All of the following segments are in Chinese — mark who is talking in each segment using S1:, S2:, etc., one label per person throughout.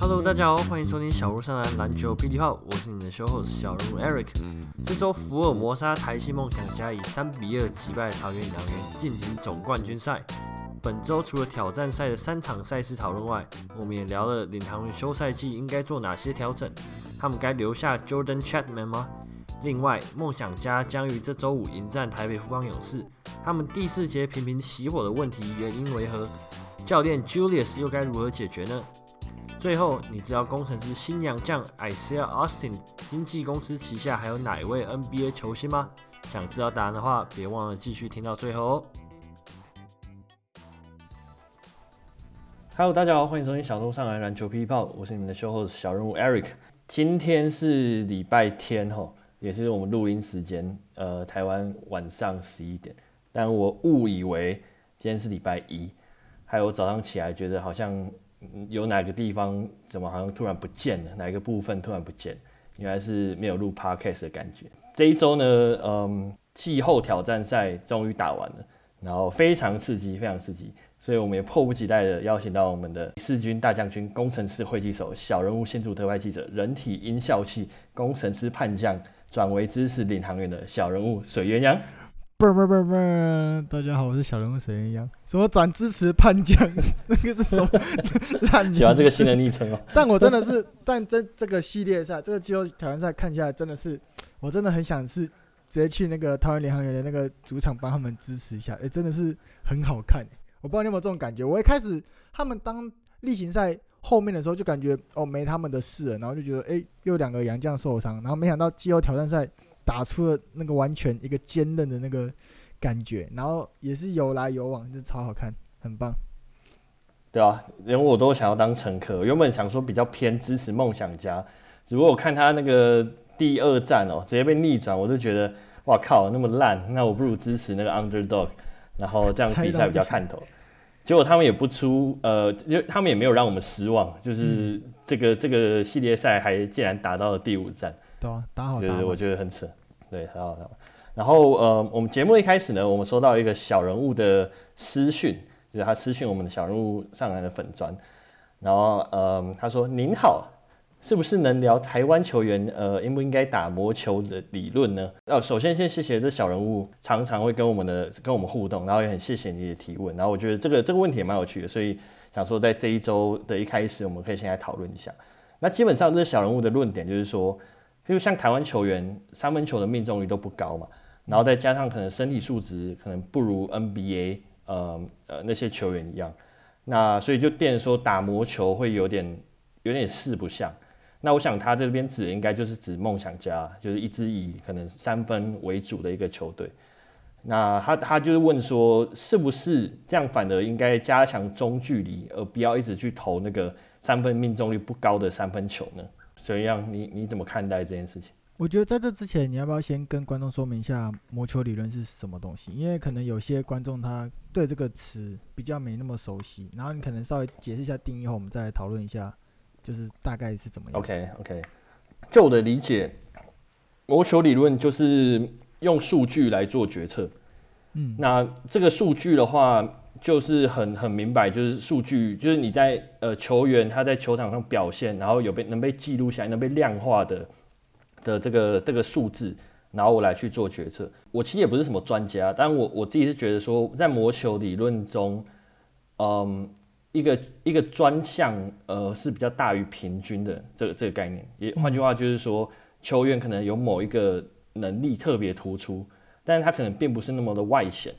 S1: Hello，大家好，欢迎收听小鹿上篮篮球霹雳炮，我是你们的 show host 小人物 Eric。这周福尔摩沙台新梦想家以三比二击败桃园领航员，晋级总冠军赛。本周除了挑战赛的三场赛事讨论外，我们也聊了领航员休赛季应该做哪些调整，他们该留下 Jordan Chapman 吗？另外，梦想家将于这周五迎战台北富邦勇士，他们第四节频频熄火的问题原因为何？教练 Julius 又该如何解决呢？最后，你知道工程师新娘将 Isaiah Austin 经纪公司旗下还有哪一位 NBA 球星吗？想知道答案的话，别忘了继续听到最后哦。Hello，大家好，欢迎收听小鹿上篮篮球霹雳炮，我是你们的 show host 小人物 Eric。今天是礼拜天吼。也是我们录音时间，呃，台湾晚上十一点，但我误以为今天是礼拜一，还有早上起来觉得好像有哪个地方怎么好像突然不见了，哪个部分突然不见，原来是没有录 podcast 的感觉。这一周呢，嗯，气候挑战赛终于打完了，然后非常刺激，非常刺激，所以我们也迫不及待的邀请到我们的四军大将军、工程师会计手、小人物献筑特派记者、人体音效器、工程师叛将。转为支持领航员的小人物水鸳鸯，
S2: 不不不不，大家好，我是小人物水鸳鸯。什么转支持叛将？那个是什么 烂？
S1: 喜欢这个新的昵称哦。
S2: 但我真的是，但这这个系列赛，这个季后挑战赛看下来，真的是，我真的很想是直接去那个桃园领航员的那个主场帮他们支持一下。哎、欸，真的是很好看。我不知道你有没有这种感觉。我一开始他们当例行赛。后面的时候就感觉哦没他们的事了，然后就觉得哎又两个洋将受伤，然后没想到季后挑战赛打出了那个完全一个坚韧的那个感觉，然后也是有来有往，就超好看，很棒。
S1: 对啊，连我都想要当乘客。原本想说比较偏支持梦想家，只不过我看他那个第二战哦，直接被逆转，我就觉得哇靠那么烂，那我不如支持那个 underdog，然后这样比赛比较看头。结果他们也不出，呃，就他们也没有让我们失望，就是这个、嗯、这个系列赛还竟然打到了第五站，
S2: 对啊，打好打好，
S1: 就是我觉得很扯，对，很好很好。然后呃，我们节目一开始呢，我们收到一个小人物的私讯，就是他私讯我们的小人物上来的粉砖，然后呃，他说您好。是不是能聊台湾球员呃应不应该打魔球的理论呢？呃，首先先谢谢这小人物常常会跟我们的跟我们互动，然后也很谢谢你的提问，然后我觉得这个这个问题也蛮有趣的，所以想说在这一周的一开始，我们可以先来讨论一下。那基本上这小人物的论点就是说，就像台湾球员三分球的命中率都不高嘛，然后再加上可能身体素质可能不如 NBA 呃呃那些球员一样，那所以就变说打魔球会有点有点四不像。那我想他这边指的应该就是指梦想家，就是一支以可能三分为主的一个球队。那他他就是问说，是不是这样反而应该加强中距离，而不要一直去投那个三分命中率不高的三分球呢？所以让你你怎么看待这件事情？
S2: 我觉得在这之前，你要不要先跟观众说明一下魔球理论是什么东西？因为可能有些观众他对这个词比较没那么熟悉，然后你可能稍微解释一下定义后，我们再来讨论一下。就是大概是怎么样
S1: ？OK OK，就我的理解，魔球理论就是用数据来做决策。嗯，那这个数据的话，就是很很明白，就是数据，就是你在呃球员他在球场上表现，然后有被能被记录下来，能被量化的的这个这个数字，然后我来去做决策。我其实也不是什么专家，但我我自己是觉得说，在魔球理论中，嗯。一个一个专项，呃，是比较大于平均的这个这个概念。也换句话就是说，球员可能有某一个能力特别突出，但是他可能并不是那么的外显。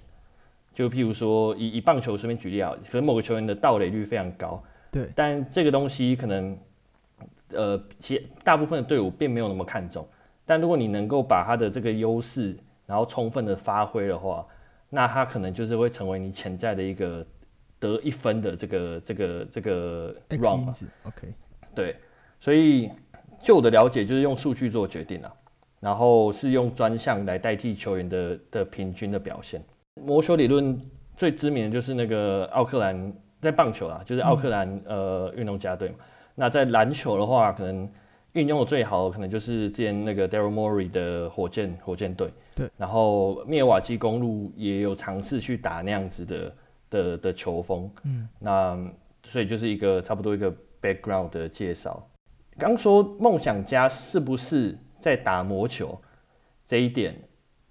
S1: 就譬如说，以以棒球随便举例啊，可能某个球员的盗垒率非常高，
S2: 对，
S1: 但这个东西可能，呃，其大部分的队伍并没有那么看重。但如果你能够把他的这个优势，然后充分的发挥的话，那他可能就是会成为你潜在的一个。得一分的这个这个这个
S2: run，OK，
S1: 对，所以就我的了解，就是用数据做决定啊，然后是用专项来代替球员的的平均的表现。魔球理论最知名的就是那个奥克兰在棒球啊，就是奥克兰、嗯、呃运动家队嘛。那在篮球的话，可能运用的最好的可能就是之前那个 Daryl Morey 的火箭火箭队。
S2: 对。
S1: 然后密尔瓦基公路也有尝试去打那样子的的的球风。嗯。那所以就是一个差不多一个 background 的介绍。刚说梦想家是不是在打魔球这一点，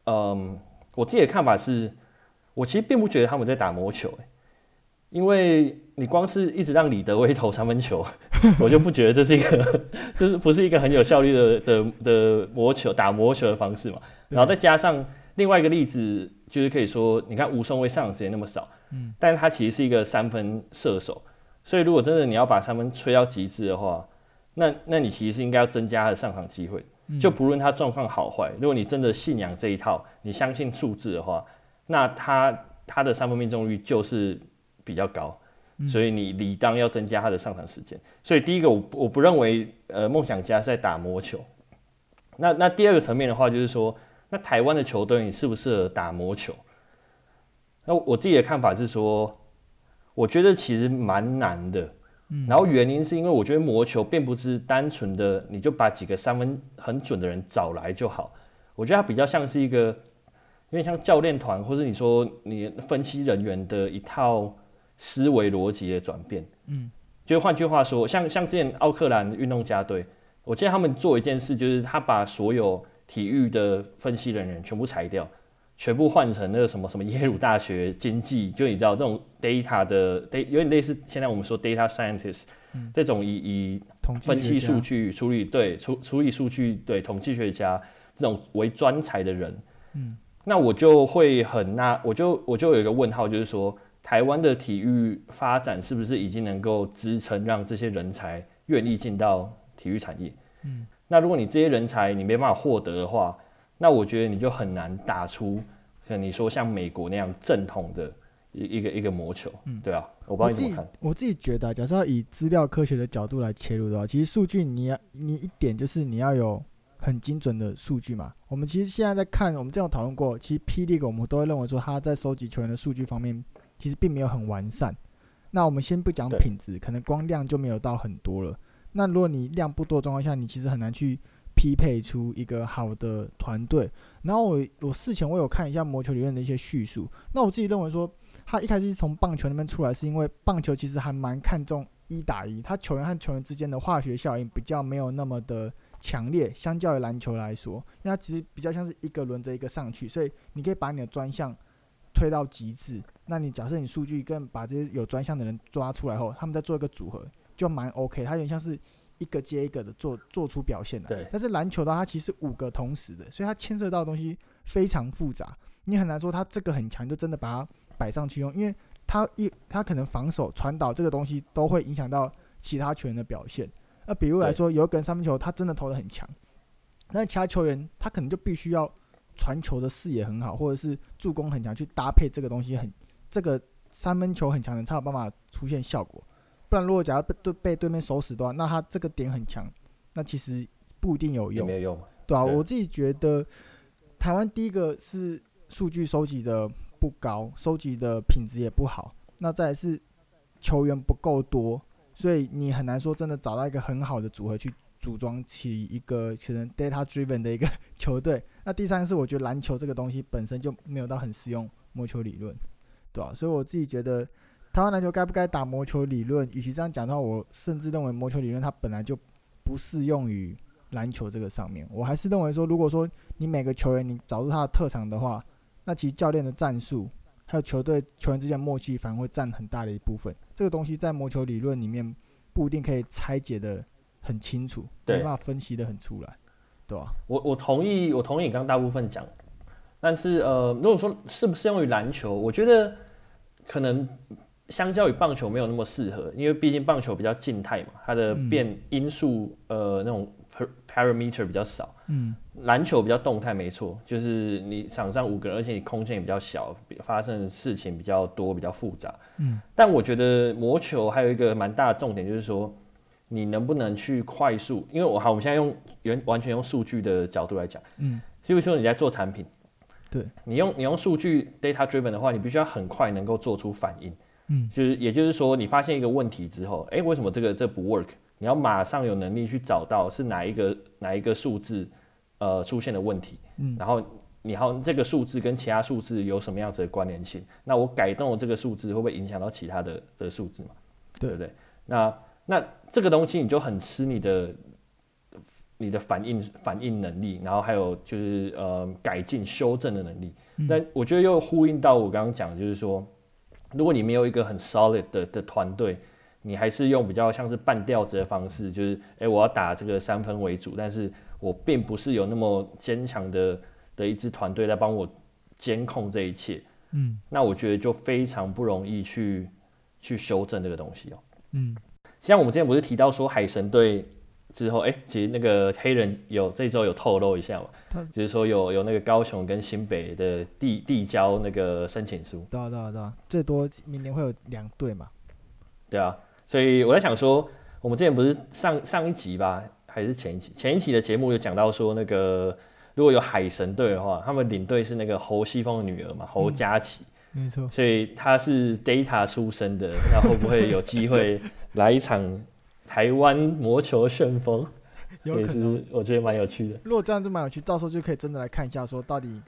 S1: 嗯，我自己的看法是，我其实并不觉得他们在打魔球，欸，因为你光是一直让李德威投三分球，我就不觉得这是一个，这是不是一个很有效率的的的魔球打魔球的方式嘛？然后再加上另外一个例子，就是可以说，你看吴松威上场时间那么少，嗯，但是他其实是一个三分射手，所以如果真的你要把三分吹到极致的话，那那你其实是应该要增加他的上场机会，就不论他状况好坏，如果你真的信仰这一套，你相信数字的话，那他他的三分命中率就是比较高，所以你理当要增加他的上场时间。所以第一个我我不认为呃梦想家是在打魔球。那那第二个层面的话就是说，那台湾的球队你适不适合打魔球？那我自己的看法是说，我觉得其实蛮难的。嗯然后原因是因为我觉得魔球并不是单纯的你就把几个三分很准的人找来就好，我觉得它比较像是一个有点像教练团，或是你说你分析人员的一套思维逻辑的转变。嗯，就换句话说，像像之前奥克兰运动家队，我记得他们做一件事，就是他把所有体育的分析人员全部裁掉。全部换成那个什么什么耶鲁大学经济，就你知道这种 data 的 data 有点类似现在我们说 data scientist、嗯、这种以以分析数据处理对处处理数据对统计学家这种为专才的人，嗯，那我就会很那我就我就有一个问号，就是说台湾的体育发展是不是已经能够支撑让这些人才愿意进到体育产业？嗯，那如果你这些人才你没办法获得的话，那我觉得你就很难打出像你说像美国那样正统的一一个一个魔球，嗯，对啊，我不知道你怎么看。
S2: 我自己觉得，假设要以资料科学的角度来切入的话，其实数据你要你一点就是你要有很精准的数据嘛。我们其实现在在看，我们这样讨论过，其实 P. League 我们都会认为说他在收集球员的数据方面其实并没有很完善。那我们先不讲品质，可能光量就没有到很多了。那如果你量不多的状况下，你其实很难去。匹配出一个好的团队，然后我我事前我有看一下魔球理论的一些叙述，那我自己认为说，他一开始是从棒球那边出来，是因为棒球其实还蛮看重一打一，他球员和球员之间的化学效应比较没有那么的强烈，相较于篮球来说，因为它其实比较像是一个轮着一个上去，所以你可以把你的专项推到极致。那你假设你数据跟把这些有专项的人抓出来后，他们再做一个组合，就蛮 OK，它有点像是。一个接一个的做做出表现来，对。但是篮球的话，它其实五个同时的，所以它牵涉到的东西非常复杂，你很难说它这个很强，就真的把它摆上去用，因为它一它可能防守、传导这个东西都会影响到其他球员的表现。那比如来说，有一个人三分球，他真的投的很强，那其他球员他可能就必须要传球的视野很好，或者是助攻很强，去搭配这个东西很这个三分球很强的才有办法出现效果。不然，如果假如被对被对面守死的话，那他这个点很强，那其实不一定有用。
S1: 没有用，
S2: 对啊，我自己觉得，台湾第一个是数据收集的不高，收集的品质也不好。那再来是球员不够多，所以你很难说真的找到一个很好的组合去组装起一个可能 data driven 的一个 球队。那第三个是我觉得篮球这个东西本身就没有到很适用摸球理论，对啊，所以我自己觉得。台湾篮球该不该打魔球理论？与其这样讲的话，我甚至认为魔球理论它本来就不适用于篮球这个上面。我还是认为说，如果说你每个球员你找出他的特长的话，那其实教练的战术还有球队球员之间的默契反而会占很大的一部分。这个东西在魔球理论里面不一定可以拆解的很清楚，没办法分析的很出来，对吧？
S1: 我我同意，我同意你刚刚大部分讲，但是呃，如果说适不适用于篮球，我觉得可能。相较于棒球没有那么适合，因为毕竟棒球比较静态嘛，它的变因素、嗯、呃那种 parameter 比较少。嗯，篮球比较动态，没错，就是你场上五个人，而且你空间也比较小，发生的事情比较多，比较复杂。嗯，但我觉得魔球还有一个蛮大的重点，就是说你能不能去快速，因为我好，我们现在用原完全用数据的角度来讲，嗯，比如说你在做产品，对你用你用数据 data driven 的话，你必须要很快能够做出反应。嗯，就是，也就是说，你发现一个问题之后，哎、欸，为什么这个这不 work？你要马上有能力去找到是哪一个哪一个数字呃出现的问题，嗯，然后你好这个数字跟其他数字有什么样子的关联性？那我改动了这个数字会不会影响到其他的的数字嘛？对不对？那那这个东西你就很吃你的你的反应反应能力，然后还有就是呃改进修正的能力。那、嗯、我觉得又呼应到我刚刚讲，就是说，如果你没有一个很 solid 的的团队，你还是用比较像是半吊子的方式，就是诶、欸、我要打这个三分为主，但是我并不是有那么坚强的的一支团队来帮我监控这一切。嗯，那我觉得就非常不容易去去修正这个东西哦、喔。嗯，像我们之前不是提到说海神队之后，哎、欸，其实那个黑人有这周有透露一下嘛，就是说有有那个高雄跟新北的递递交那个申请书。
S2: 对啊对啊对啊，最多明年会有两队嘛。
S1: 对啊，所以我在想说，我们之前不是上上一集吧，还是前一集？前一集的节目有讲到说，那个如果有海神队的话，他们领队是那个侯西峰的女儿嘛，侯佳琪。嗯
S2: 没错，
S1: 所以他是 Data 出身的，那会不会有机会 来一场台湾魔球旋风？有可能，是我觉得蛮有趣的。
S2: 如果这样子蛮有趣，到时候就可以真的来看一下，说到底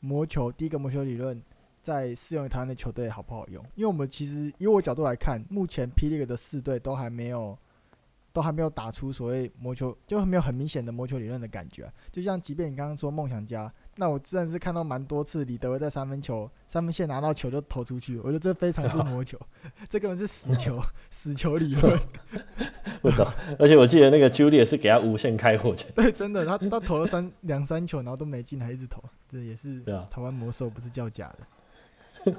S2: 魔球第一个魔球理论在适用于台湾的球队好不好用？因为我们其实以我角度来看，目前 P League 的四队都还没有。都还没有打出所谓魔球，就没有很明显的魔球理论的感觉、啊。就像即便你刚刚说梦想家，那我真的是看到蛮多次李德威在三分球三分线拿到球就投出去，我觉得这非常不魔球，这根本是死球，死球理论。
S1: 不懂，而且我记得那个 Julius 是给他无限开火权。
S2: 对，真的，他他投了三 两三球，然后都没进，还一直投，这也是台湾魔兽不是叫假的。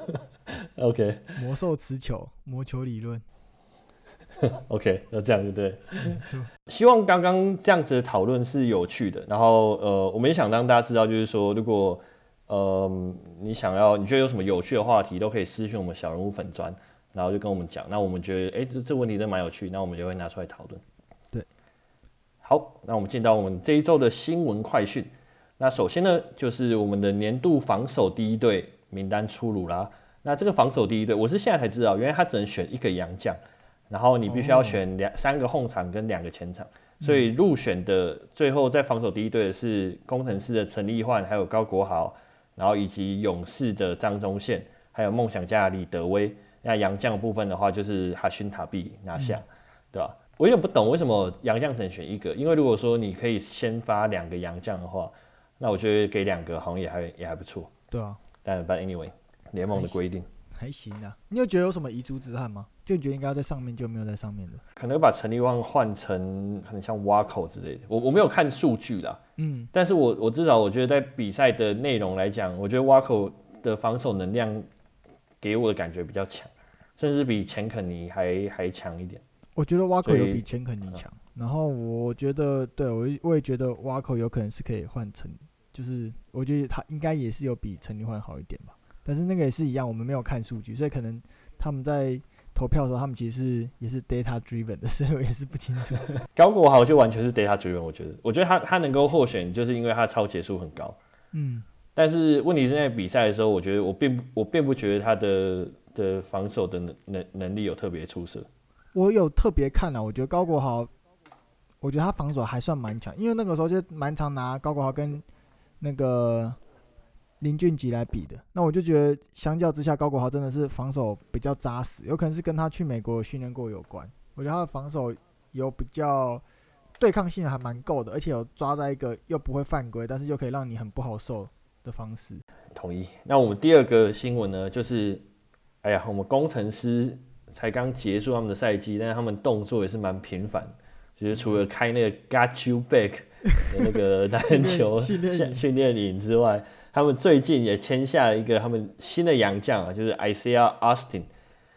S1: OK，
S2: 魔兽持球，魔球理论。
S1: OK，那这样就对。希望刚刚这样子的讨论是有趣的。然后呃，我们也想让大家知道，就是说，如果呃你想要，你觉得有什么有趣的话题，都可以私讯我们小人物粉砖，然后就跟我们讲。那我们觉得，哎、欸，这这问题真蛮有趣，那我们就会拿出来讨论。
S2: 对，
S1: 好，那我们进到我们这一周的新闻快讯。那首先呢，就是我们的年度防守第一队名单出炉啦。那这个防守第一队，我是现在才知道，原来他只能选一个洋将。然后你必须要选两三个后场跟两个前场，所以入选的最后在防守第一队的是工程师的陈立焕，还有高国豪，然后以及勇士的张宗宪，还有梦想家的李德威。那洋将部分的话就是哈勋塔比拿下，对吧？我有点不懂为什么洋将只能选一个，因为如果说你可以先发两个洋将的话，那我觉得给两个好像也还也还不错。
S2: 对啊，
S1: 但 but anyway 联盟的规定。
S2: 还行啊，你有觉得有什么遗珠之憾吗？就你觉得应该要在上面，就没有在上面的？
S1: 可能把陈立旺换成可能像挖口之类的。我我没有看数据啦，嗯，但是我我至少我觉得在比赛的内容来讲，我觉得挖口的防守能量给我的感觉比较强，甚至比钱肯尼还还强一点。
S2: 我觉得挖口有比钱肯尼强，然后我觉得对我我也觉得挖口有可能是可以换成，就是我觉得他应该也是有比陈立焕好一点吧。但是那个也是一样，我们没有看数据，所以可能他们在投票的时候，他们其实是也是 data driven 的，所以我也是不清楚。
S1: 高国豪就完全是 data driven，我觉得，我觉得他他能够获选，就是因为他抄截数很高。嗯，但是问题是在比赛的时候，我觉得我并不我并不觉得他的的防守的能能能力有特别出色。
S2: 我有特别看了，我觉得高国豪，我觉得他防守还算蛮强，因为那个时候就蛮常拿高国豪跟那个。林俊杰来比的，那我就觉得相较之下，高国豪真的是防守比较扎实，有可能是跟他去美国训练过有关。我觉得他的防守有比较对抗性还蛮够的，而且有抓在一个又不会犯规，但是又可以让你很不好受的方式。
S1: 同意。那我们第二个新闻呢，就是，哎呀，我们工程师才刚结束他们的赛季，但是他们动作也是蛮频繁，就是除了开那个 Got You Back 的那个篮球训练营之外。他们最近也签下了一个他们新的洋将啊，就是 Isaiah Austin。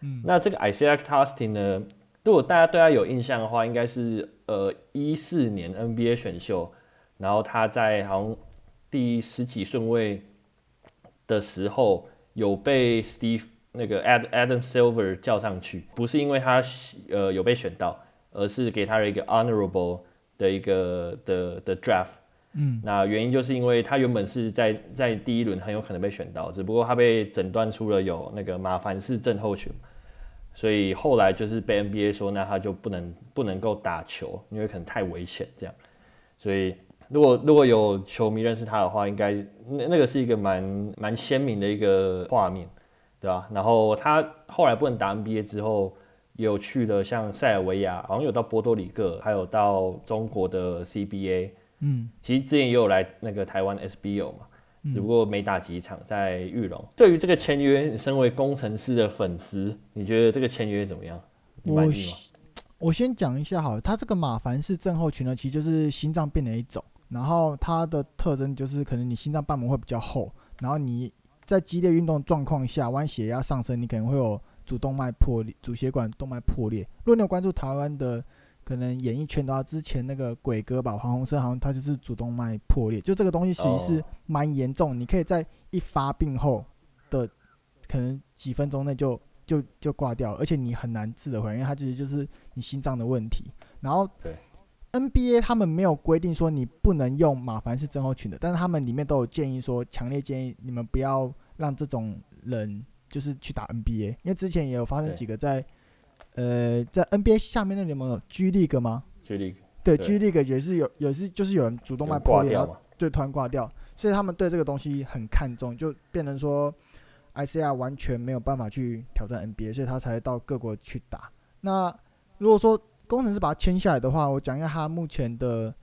S1: 嗯，那这个 Isaiah Austin 呢，如果大家对他有印象的话，应该是呃一四年 NBA 选秀，然后他在好像第十几顺位的时候有被 Steve 那个 Ad Adam Silver 叫上去，不是因为他呃有被选到，而是给他了一个 honorable 的一个的的 draft。嗯，那原因就是因为他原本是在在第一轮很有可能被选到，只不过他被诊断出了有那个马凡氏症候群，所以后来就是被 NBA 说，那他就不能不能够打球，因为可能太危险这样。所以如果如果有球迷认识他的话，应该那那个是一个蛮蛮鲜明的一个画面，对吧？然后他后来不能打 NBA 之后，有去了像塞尔维亚，好像有到波多黎各，还有到中国的 CBA。嗯，其实之前也有来那个台湾 SBO 嘛。只不过没打几场，在玉龙。对于这个签约，你身为工程师的粉丝，你觉得这个签约怎么样？你满意吗？
S2: 我先讲一下好了，他这个马凡氏症候群呢，其实就是心脏病的一种。然后它的特征就是可能你心脏瓣膜会比较厚，然后你在激烈运动状况下，弯血压上升，你可能会有主动脉破裂、主血管动脉破裂。如果你有关注台湾的。可能演艺圈的话，之前那个鬼哥吧，黄鸿升好像他就是主动脉破裂，就这个东西其实是蛮严重，oh. 你可以在一发病后的可能几分钟内就就就挂掉，而且你很难治得回来，因为它其实就是你心脏的问题。然后，NBA 他们没有规定说你不能用马凡氏症候群的，但是他们里面都有建议说，强烈建议你们不要让这种人就是去打 NBA，因为之前也有发生几个在。呃，在 NBA 下面那联盟有 G League 吗
S1: ？G League
S2: 对，对 G League 也是有，也是就是有人主动脉破裂，然后对突然挂掉，所以他们对这个东西很看重，就变成说 Isaiah 完全没有办法去挑战 NBA，所以他才到各国去打。那如果说工程师把他签下来的话，我讲一下他目前的，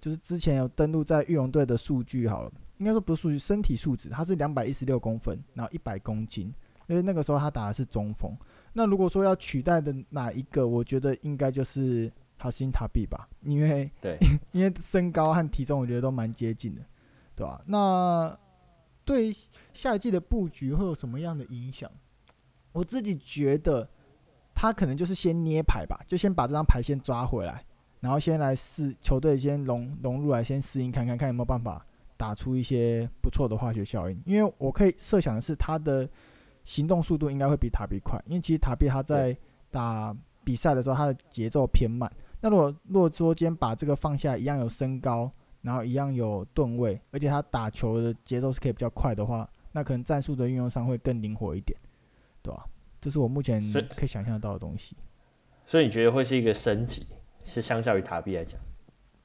S2: 就是之前有登录在玉龙队的数据好了，应该说不是数据，身体素质，他是两百一十六公分，然后一百公斤，因为那个时候他打的是中锋。那如果说要取代的哪一个，我觉得应该就是哈辛塔比吧，因为
S1: 对，
S2: 因为身高和体重我觉得都蛮接近的，对吧、啊？那对下一季的布局会有什么样的影响？我自己觉得他可能就是先捏牌吧，就先把这张牌先抓回来，然后先来试球队先融融入来，先适应看看看有没有办法打出一些不错的化学效应。因为我可以设想的是他的。行动速度应该会比塔比快，因为其实塔比他在打比赛的时候，他的节奏偏慢。那如果如果说今天把这个放下，一样有身高，然后一样有吨位，而且他打球的节奏是可以比较快的话，那可能战术的运用上会更灵活一点，对吧？这是我目前可以想象到的东西。
S1: 所以你觉得会是一个升级，是相较于塔比来讲？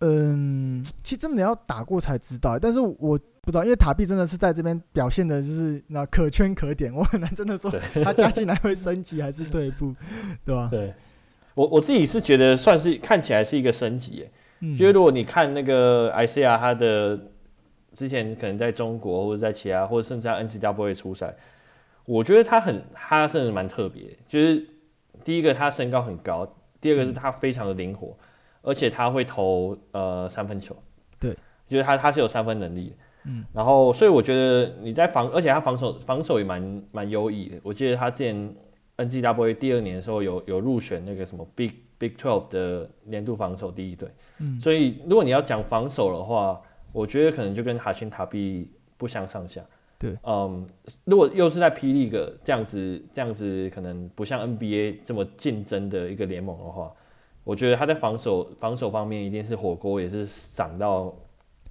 S2: 嗯，其实真的要打过才知道，但是我不知道，因为塔比真的是在这边表现的就是那可圈可点，我很难真的说他加进来会升级还是退步，对吧？
S1: 对，我我自己是觉得算是看起来是一个升级，哎、嗯，就是如果你看那个 Isaiah 他的之前可能在中国或者在其他或者甚至在 NCAA 出赛，我觉得他很他真的蛮特别，就是第一个他身高很高，第二个是他非常的灵活。嗯而且他会投呃三分球，
S2: 对，
S1: 就是他他是有三分能力。的，嗯，然后所以我觉得你在防，而且他防守防守也蛮蛮优异的。我记得他之前 N G W A 第二年的时候有有入选那个什么 Big Big Twelve 的年度防守第一队，嗯，所以如果你要讲防守的话，我觉得可能就跟哈辛塔比不相上下，
S2: 对，
S1: 嗯，如果又是在 P League 这样子这样子可能不像 NBA 这么竞争的一个联盟的话。我觉得他在防守防守方面一定是火锅也是赏到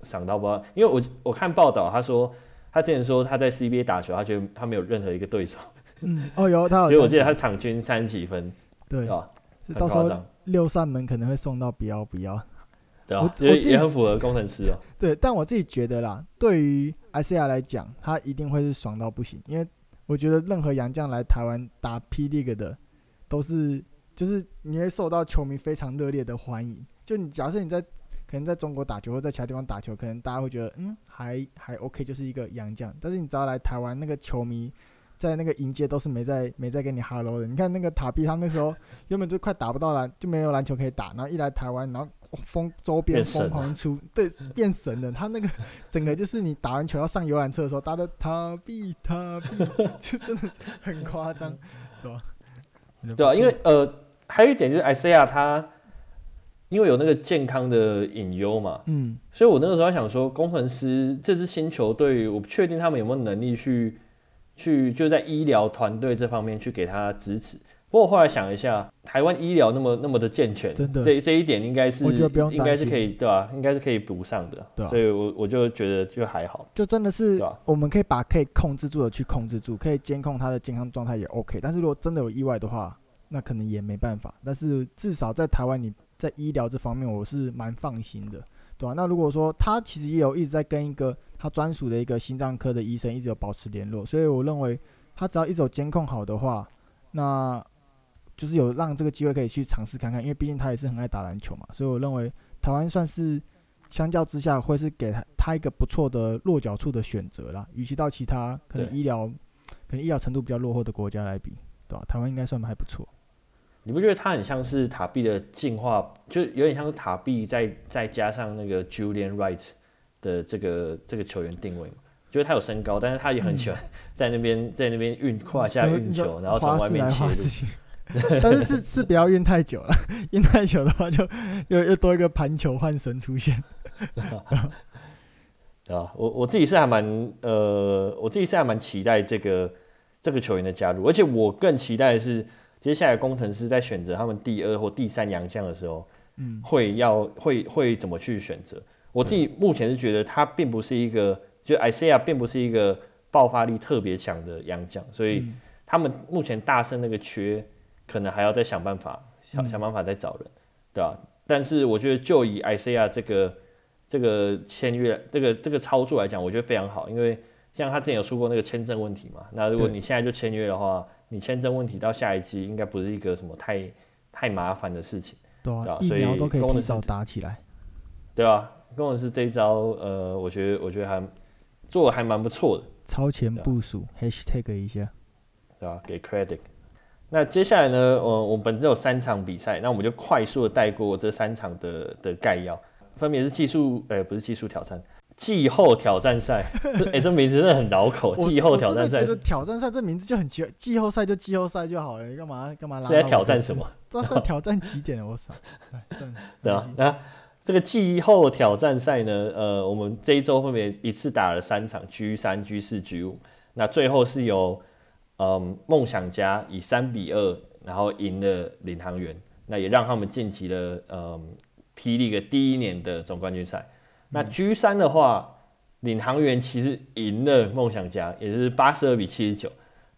S1: 赏到不知道，因为我我看报道，他说他之前说他在 CBA 打球，他觉得他没有任何一个对手。
S2: 嗯，哦有他有，
S1: 所以我记得他场均三十几分，
S2: 对
S1: 吧？
S2: 到时候六扇门可能会送到不要不要，
S1: 对啊，我也也很符合工程师哦。
S2: 对，但我自己觉得啦，对于 ICR 来讲，他一定会是爽到不行，因为我觉得任何洋将来台湾打 P League 的都是。就是你会受到球迷非常热烈的欢迎。就你假设你在可能在中国打球或在其他地方打球，可能大家会觉得嗯还还 OK，就是一个洋将。但是你只要来台湾，那个球迷在那个迎接都是没在没在跟你哈喽的。你看那个塔比，他那时候原本就快打不到篮，就没有篮球可以打。然后一来台湾，然后疯周边疯狂出，对，变神了。他那个整个就是你打完球要上游览车的时候，大家都塔比塔比，就真的很夸张，对吧？
S1: 对啊，因为呃。还有一点就是 Isaiah 他，因为有那个健康的隐忧嘛，嗯，所以我那个时候还想说，工程师这支新球队，我不确定他们有没有能力去去就在医疗团队这方面去给他支持。不过我后来想一下，台湾医疗那么那么的健全，
S2: 真的，
S1: 这这一点应该是应该是可以对吧？应该是可以补上的，对，所以我我就觉得就还好，
S2: 就真的是我们可以把可以控制住的去控制住，可以监控他的健康状态也 OK。但是如果真的有意外的话，那可能也没办法。但是至少在台湾，你在医疗这方面，我是蛮放心的，对吧、啊？那如果说他其实也有一直在跟一个他专属的一个心脏科的医生一直有保持联络，所以我认为他只要一直有监控好的话，那就是有让这个机会可以去尝试看看，因为毕竟他也是很爱打篮球嘛，所以我认为台湾算是。相较之下，会是给他他一个不错的落脚处的选择啦。与其到其他可能医疗可能医疗程度比较落后的国家来比，对吧？台湾应该算还不错。
S1: 你不觉得他很像是塔碧的进化，就有点像是塔碧再再加上那个 Julian Wright 的这个这个球员定位吗？就是他有身高，但是他也很喜欢 在那边、嗯、在那边运胯下运球，然后从外面切入。
S2: 但是是是不要运太久了，运太久的话就又又多一个盘球换神出现。
S1: 啊，我我自己是还蛮呃，我自己是还蛮期待这个这个球员的加入，而且我更期待的是接下来工程师在选择他们第二或第三洋将的时候，嗯，会要会会怎么去选择？我自己目前是觉得他并不是一个，就 Isaiah 并不是一个爆发力特别强的洋将，所以他们目前大胜那个缺。可能还要再想办法，想想办法再找人，嗯、对吧？但是我觉得就以 Isaiah 这个这个签约这个这个操作来讲，我觉得非常好，因为像他之前有说过那个签证问题嘛，那如果你现在就签约的话，你签证问题到下一季应该不是一个什么太太麻烦的事情，
S2: 对啊，所以都可以提早打起来，
S1: 对啊，工程师这一招，呃，我觉得我觉得还做的还蛮不错的，
S2: 超前部署，hashtag 一下，
S1: 对吧？给 credit。那接下来呢？呃，我们本周有三场比赛，那我们就快速的带过这三场的的概要，分别是技术，呃，不是技术挑战，季后挑战赛。哎、欸，这名字真的很绕口。季后挑战赛，
S2: 挑战赛这名字就很奇怪。季后赛就季后赛就好了，你干嘛干嘛拉？
S1: 是在挑战什么？
S2: 这是挑战几点？我操！
S1: 对啊，那这个季后挑战赛呢？呃，我们这一周分别一次打了三场，G 三、G 四、G 五，那最后是由。嗯，梦想家以三比二，然后赢了领航员，那也让他们晋级了嗯霹雳的第一年的总冠军赛。嗯、那 G 三的话，领航员其实赢了梦想家，也是八十二比七十九。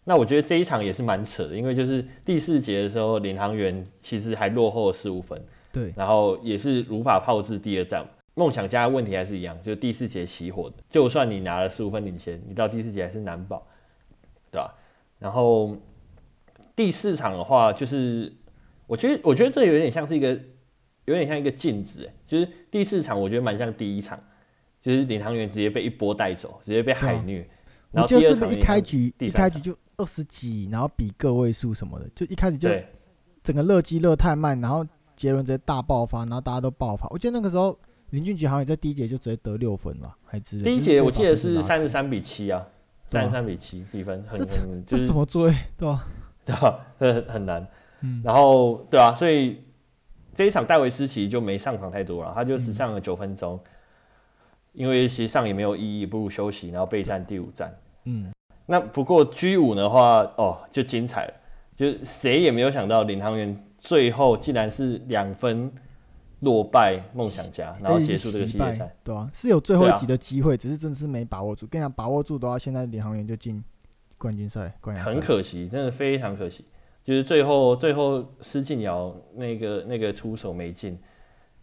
S1: 那我觉得这一场也是蛮扯的，因为就是第四节的时候，领航员其实还落后了十五分，
S2: 对，
S1: 然后也是如法炮制第二战。梦想家的问题还是一样，就是第四节熄火的，就算你拿了十五分领先，你到第四节还是难保，对吧？然后第四场的话，就是我觉得，我觉得这有点像是一个，有点像一个镜子，哎，就是第四场，我觉得蛮像第一场，就是领航员直接被一波带走，直接被海虐。嗯、然后第二场
S2: 是是一开局，一开局就二十几，然后比个位数什么的，就一开始就整个乐基乐太慢，然后杰伦直接大爆发，然后大家都爆发。我记得那个时候林俊杰好像也在第一节就直接得六分了，还是
S1: 第一节我记得是三十三比七啊。三十三比七，比分很，
S2: 这怎么追，对吧？
S1: 对吧？很很难。嗯，然后对啊，所以这一场戴维斯其实就没上场太多了，他就只上了九分钟，嗯，因为其实上也没有意义，不如休息，然后备战第五站。嗯，那不过 G 五的话，哦，就精彩了，就谁也没有想到领航员最后竟然是两分。落败梦想家，然后结束这个系列赛，
S2: 对啊，是有最后一集的机会，啊，只是真的是没把握住。跟你讲，把握住的话，现在领航员就进冠军赛。冠军赛
S1: 很可惜，真的非常可惜，就是最后最后施晋尧那个那个出手没进，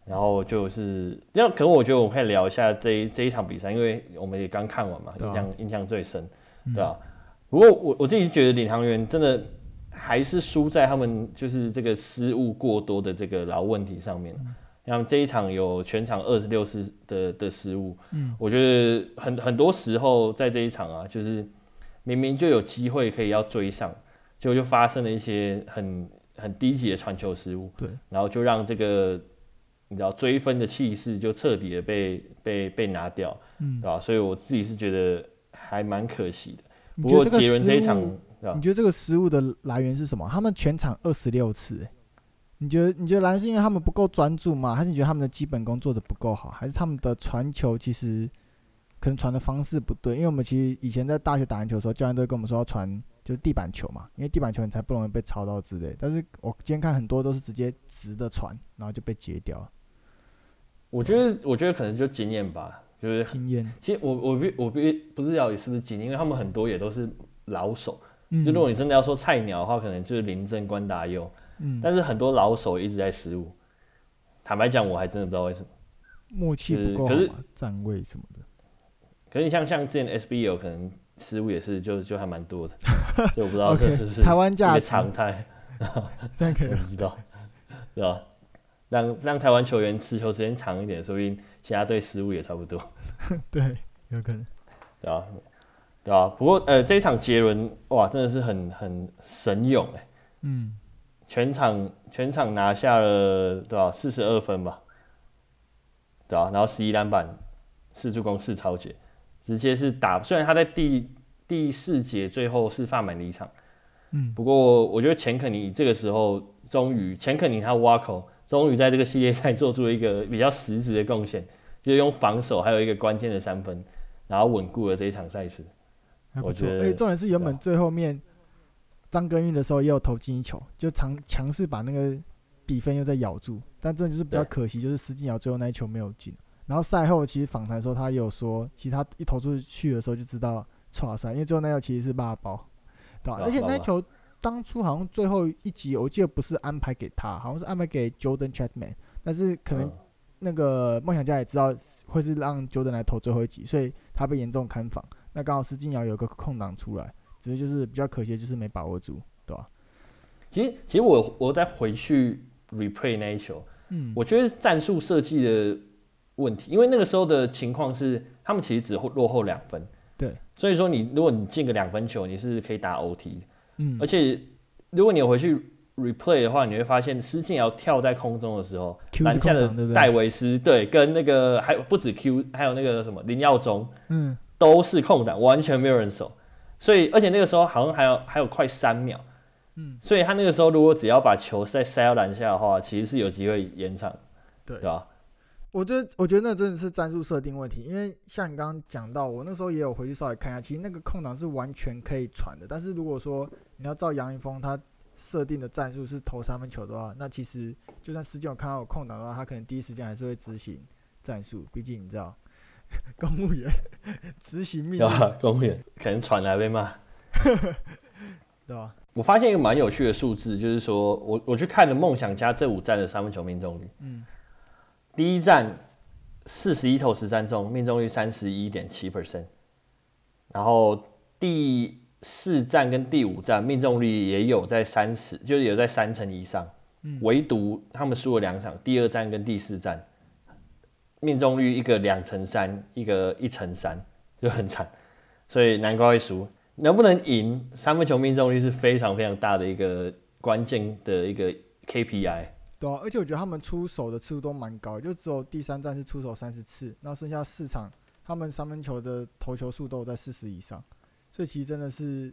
S1: 然后就是那可能我觉得我们可以聊一下这一这一场比赛，因为我们也刚看完嘛，印象、啊、印象最深，对啊。不过我我自己觉得领航员真的还是输在他们就是这个失误过多的这个老问题上面。嗯像这一场有全场二十六次的的失误，嗯，我觉得很很多时候在这一场啊，就是明明就有机会可以要追上，结果就发生了一些很很低级的传球失误，
S2: 对，
S1: 然后就让这个你知道追分的气势就彻底的被被被拿掉，嗯，对吧？所以我自己是觉得还蛮可惜的。不过杰伦这一场，
S2: 你觉得这个失误的来源是什么？他们全场二十六次，欸。你觉得你觉得蓝是因为他们不够专注吗？还是你觉得他们的基本功做的不够好？还是他们的传球其实可能传的方式不对？因为我们其实以前在大学打篮球的时候，教练都会跟我们说要传就是地板球嘛，因为地板球你才不容易被抄到之类。但是我今天看很多都是直接直的传，然后就被截掉了。
S1: 我觉得我觉得可能就经验吧，就是
S2: 经验。
S1: 其实我我必我必不知道也是不是经验，因为他们很多也都是老手，
S2: 嗯、
S1: 就如果你真的要说菜鸟的话，可能就是临阵、关达佑。嗯，但是很多老手一直在失误。坦白讲，我还真的不知道为什么。
S2: 默契不够，可是站位什么的。
S1: 可是你像像之前 SBL 可能失误也是就就还蛮多的，就我不知道这是不是
S2: 台湾价
S1: 常态。
S2: 这样可以，
S1: 我不知道，对吧？让让台湾球员持球时间长一点，说不定其他队失误也差不多。
S2: 对，有可能，
S1: 对吧？对吧？不过呃，这一场杰伦哇，真的是很很神勇哎、欸。嗯。全场全场拿下了多少？四十二分吧。对吧？然后十一篮板，四助攻，四超截，直接是打。虽然他在第第四节最后是发满离场。嗯。不过我觉得钱肯尼这个时候终于，钱肯尼他挖口。终于在这个系列赛做出了一个比较实质的贡献，就是用防守还有一个关键的三分，然后稳固了这一场赛事。我觉得，
S2: 哎，重点是原本最后面张根玉的时候也有投进一球，就强强势把那个比分又再咬住，但这就是比较可惜，就是施晋尧最后那一球没有进。然后赛后其实访谈的时候他也有说，其实他一投出去的时候就知道错赛，因为最后那球其实是八包，对吧？而且那球。当初好像最后一集，我记得不是安排给他，好像是安排给 Jordan Chapman，但是可能那个梦想家也知道会是让 Jordan 来投最后一集，所以他被严重看防。那刚好施晋尧有个空档出来，只是就是比较可惜，就是没把握住，对吧？
S1: 其实，其实我我再回去 replay 那一球，嗯，我觉得战术设计的问题，因为那个时候的情况是他们其实只落后两分，
S2: 对，所
S1: 以说你如果你进个两分球，你是可以打 OT。嗯，而且如果你有回去 replay 的话，你会发现施晋尧跳在空中的时候，篮下的戴维斯对，跟那个还不止 Q，还有那个什么林耀宗，嗯，都是空档，完全没有人守。所以，而且那个时候好像还有还有快三秒，嗯，所以他那个时候如果只要把球塞塞到篮下的话，其实是有机会延长，对，对吧？
S2: 我觉得，我觉得那真的是战术设定问题，因为像你刚刚讲到，我那时候也有回去稍微看一下，其实那个空档是完全可以传的。但是如果说你要照杨一峰他设定的战术是投三分球的话，那其实就算施晋尧看到有空档的话，他可能第一时间还是会执行战术。毕竟你知道，公务员执行命令，
S1: 公务员可能传来被骂，
S2: 对吧？
S1: 我发现一个蛮有趣的数字，就是说我我去看了梦想家这五站的三分球命中率，嗯。第一站四十一投十三中，命中率三十一点七 percent。然后第四站跟第五站命中率也有在三十，就是有在三成以上。嗯，唯独他们输了两场，第二站跟第四站命中率一个两成三，一个一成三，就很惨。所以难怪会输。能不能赢三分球命中率是非常非常大的一个关键的一个 KPI。
S2: 对啊，而且我觉得他们出手的次数都蛮高，就只有第三站是出手三十次，然后剩下四场他们三分球的投球数都有在四十以上，所以其实真的是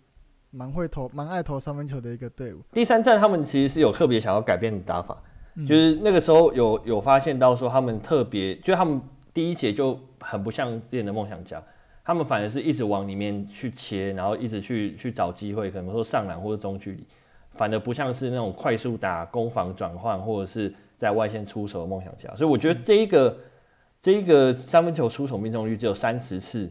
S2: 蛮会投、蛮爱投三分球的一个队伍。
S1: 第三站他们其实是有特别想要改变的打法，嗯、就是那个时候有有发现到说他们特别，就他们第一节就很不像之前的梦想家，他们反而是一直往里面去切，然后一直去去找机会，可能说上篮或者中距离。反而不像是那种快速打攻防转换，或者是在外线出手的梦想家，所以我觉得这一个、这一个三分球出手命中率只有三十次，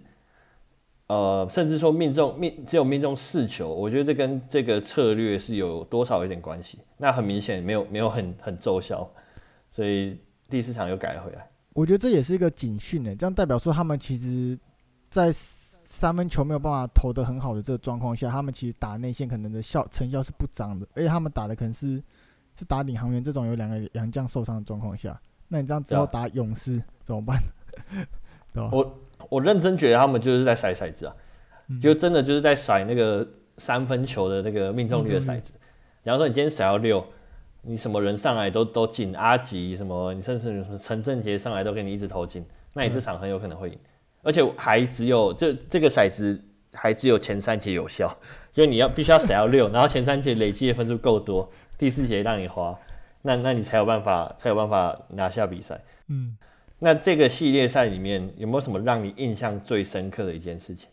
S1: 呃，甚至说命中命只有命中四球，我觉得这跟这个策略是有多少有点关系。那很明显没有没有很很奏效，所以第四场又改了回来。
S2: 我觉得这也是一个警讯呢，这样代表说他们其实，在。三分球没有办法投得很好的这个状况下，他们其实打内线可能的效成效是不彰的，而且他们打的可能是是打领航员这种有两个洋将受伤的状况下，那你这样之后打勇士怎么办？对吧？
S1: 我我认真觉得他们就是在甩骰子啊，嗯、就真的就是在甩那个三分球的那个命中率的骰子。假如说你今天甩到六，你什么人上来都都进，阿吉什么，你甚至什么陈正杰上来都给你一直投进，那你这场很有可能会赢。而且还只有这这个骰子还只有前三节有效，所以你要必须要骰到六，然后前三节累积的分数够多，第四节让你花，那那你才有办法才有办法拿下比赛。嗯，那这个系列赛里面有没有什么让你印象最深刻的一件事情？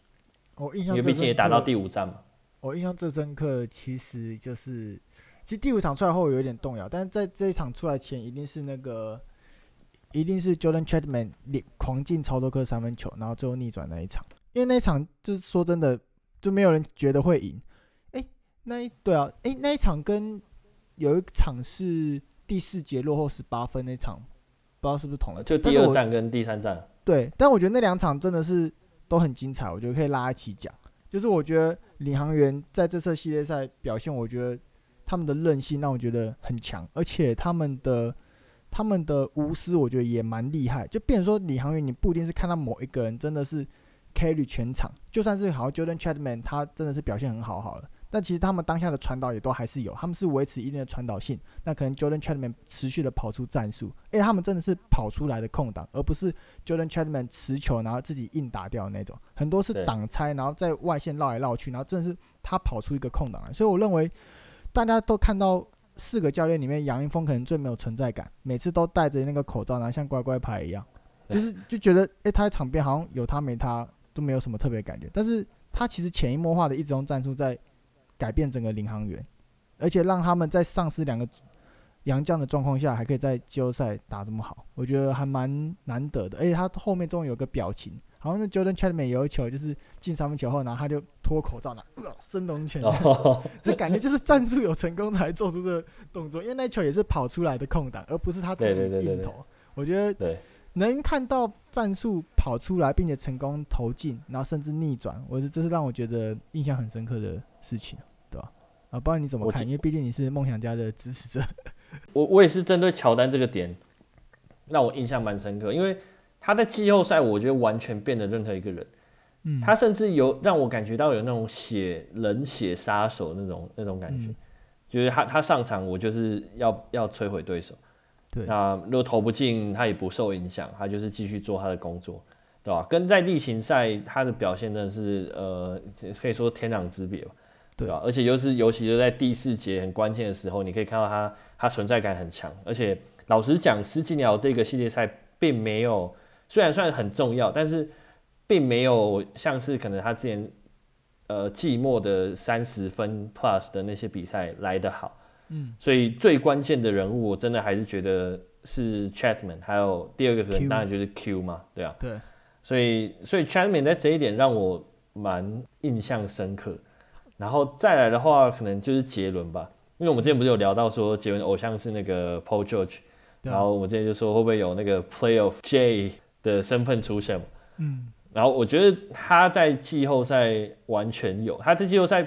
S2: 我印象
S1: 因为毕竟也打到第五站嘛。
S2: 我印象最深刻其实就是，其实第五场出来后有一点动摇，但是在这一场出来前一定是那个。一定是 Jordan Chapman 狂进超多颗三分球，然后最后逆转那一场。因为那一场就是说真的，就没有人觉得会赢。诶、欸，那一对啊，哎、欸，那一场跟有一场是第四节落后十八分那场，不知道是不是同了。
S1: 就第二站跟第三站。
S2: 对，但我觉得那两场真的是都很精彩，我觉得可以拉一起讲。就是我觉得领航员在这次系列赛表现，我觉得他们的韧性让我觉得很强，而且他们的他们的无私，我觉得也蛮厉害。就变成说领航员，你不一定是看到某一个人真的是 carry 全场，就算是好像 Jordan Chapman 他真的是表现很好好了。但其实他们当下的传导也都还是有，他们是维持一定的传导性。那可能 Jordan Chapman 持续的跑出战术，因为他们真的是跑出来的空档，而不是 Jordan Chapman 持球然后自己硬打掉的那种。很多是挡拆，然后在外线绕来绕去，然后真的是他跑出一个空档来。所以我认为大家都看到四个教练里面，杨一峰可能最没有存在感，每次都戴着那个口罩，然后像乖乖牌一样，就是就觉得哎、欸、他在场边好像有他没他都没有什么特别感觉。但是他其实潜移默化的一直用战术在。改变整个领航员，而且让他们在丧失两个洋将的状况下，还可以在季后赛打这么好，我觉得还蛮难得的。而且他后面终于有个表情，好像是 Jordan Chapman 有一球就是进三分球后，然后他就脱口罩，拿升龙拳，这感觉就是战术有成功才做出这个动作，因为那球也是跑出来的空档，而不是他自己硬投。我觉得能看到战术跑出来并且成功投进，然后甚至逆转，我觉得这是让我觉得印象很深刻的事情。对吧啊，不知道你怎么看？因为毕竟你是梦想家的支持者。
S1: 我我也是针对乔丹这个点，让我印象蛮深刻。因为他在季后赛，我觉得完全变了任何一个人。嗯，他甚至有让我感觉到有那种血冷血杀手那种那种感觉，嗯、就是他他上场，我就是要要摧毁对手。对，那如果投不进，他也不受影响，他就是继续做他的工作，对吧？跟在例行赛他的表现真的是呃，可以说天壤之别吧。对吧？而且又是尤其是在第四节很关键的时候，你可以看到他他存在感很强。而且老实讲，斯基鸟这个系列赛并没有，虽然算很重要，但是并没有像是可能他之前呃季末的三十分 plus 的那些比赛来得好。嗯，所以最关键的人物，我真的还是觉得是 Chatman，还有第二个可能当然就是 Q 嘛，对啊。对。所以所以 Chatman 在这一点让我蛮印象深刻。然后再来的话，可能就是杰伦吧，因为我们之前不是有聊到说杰伦偶像是那个 Paul George，然后我们之前就说会不会有那个 Playoff J 的身份出现，嗯，然后我觉得他在季后赛完全有，他在季后赛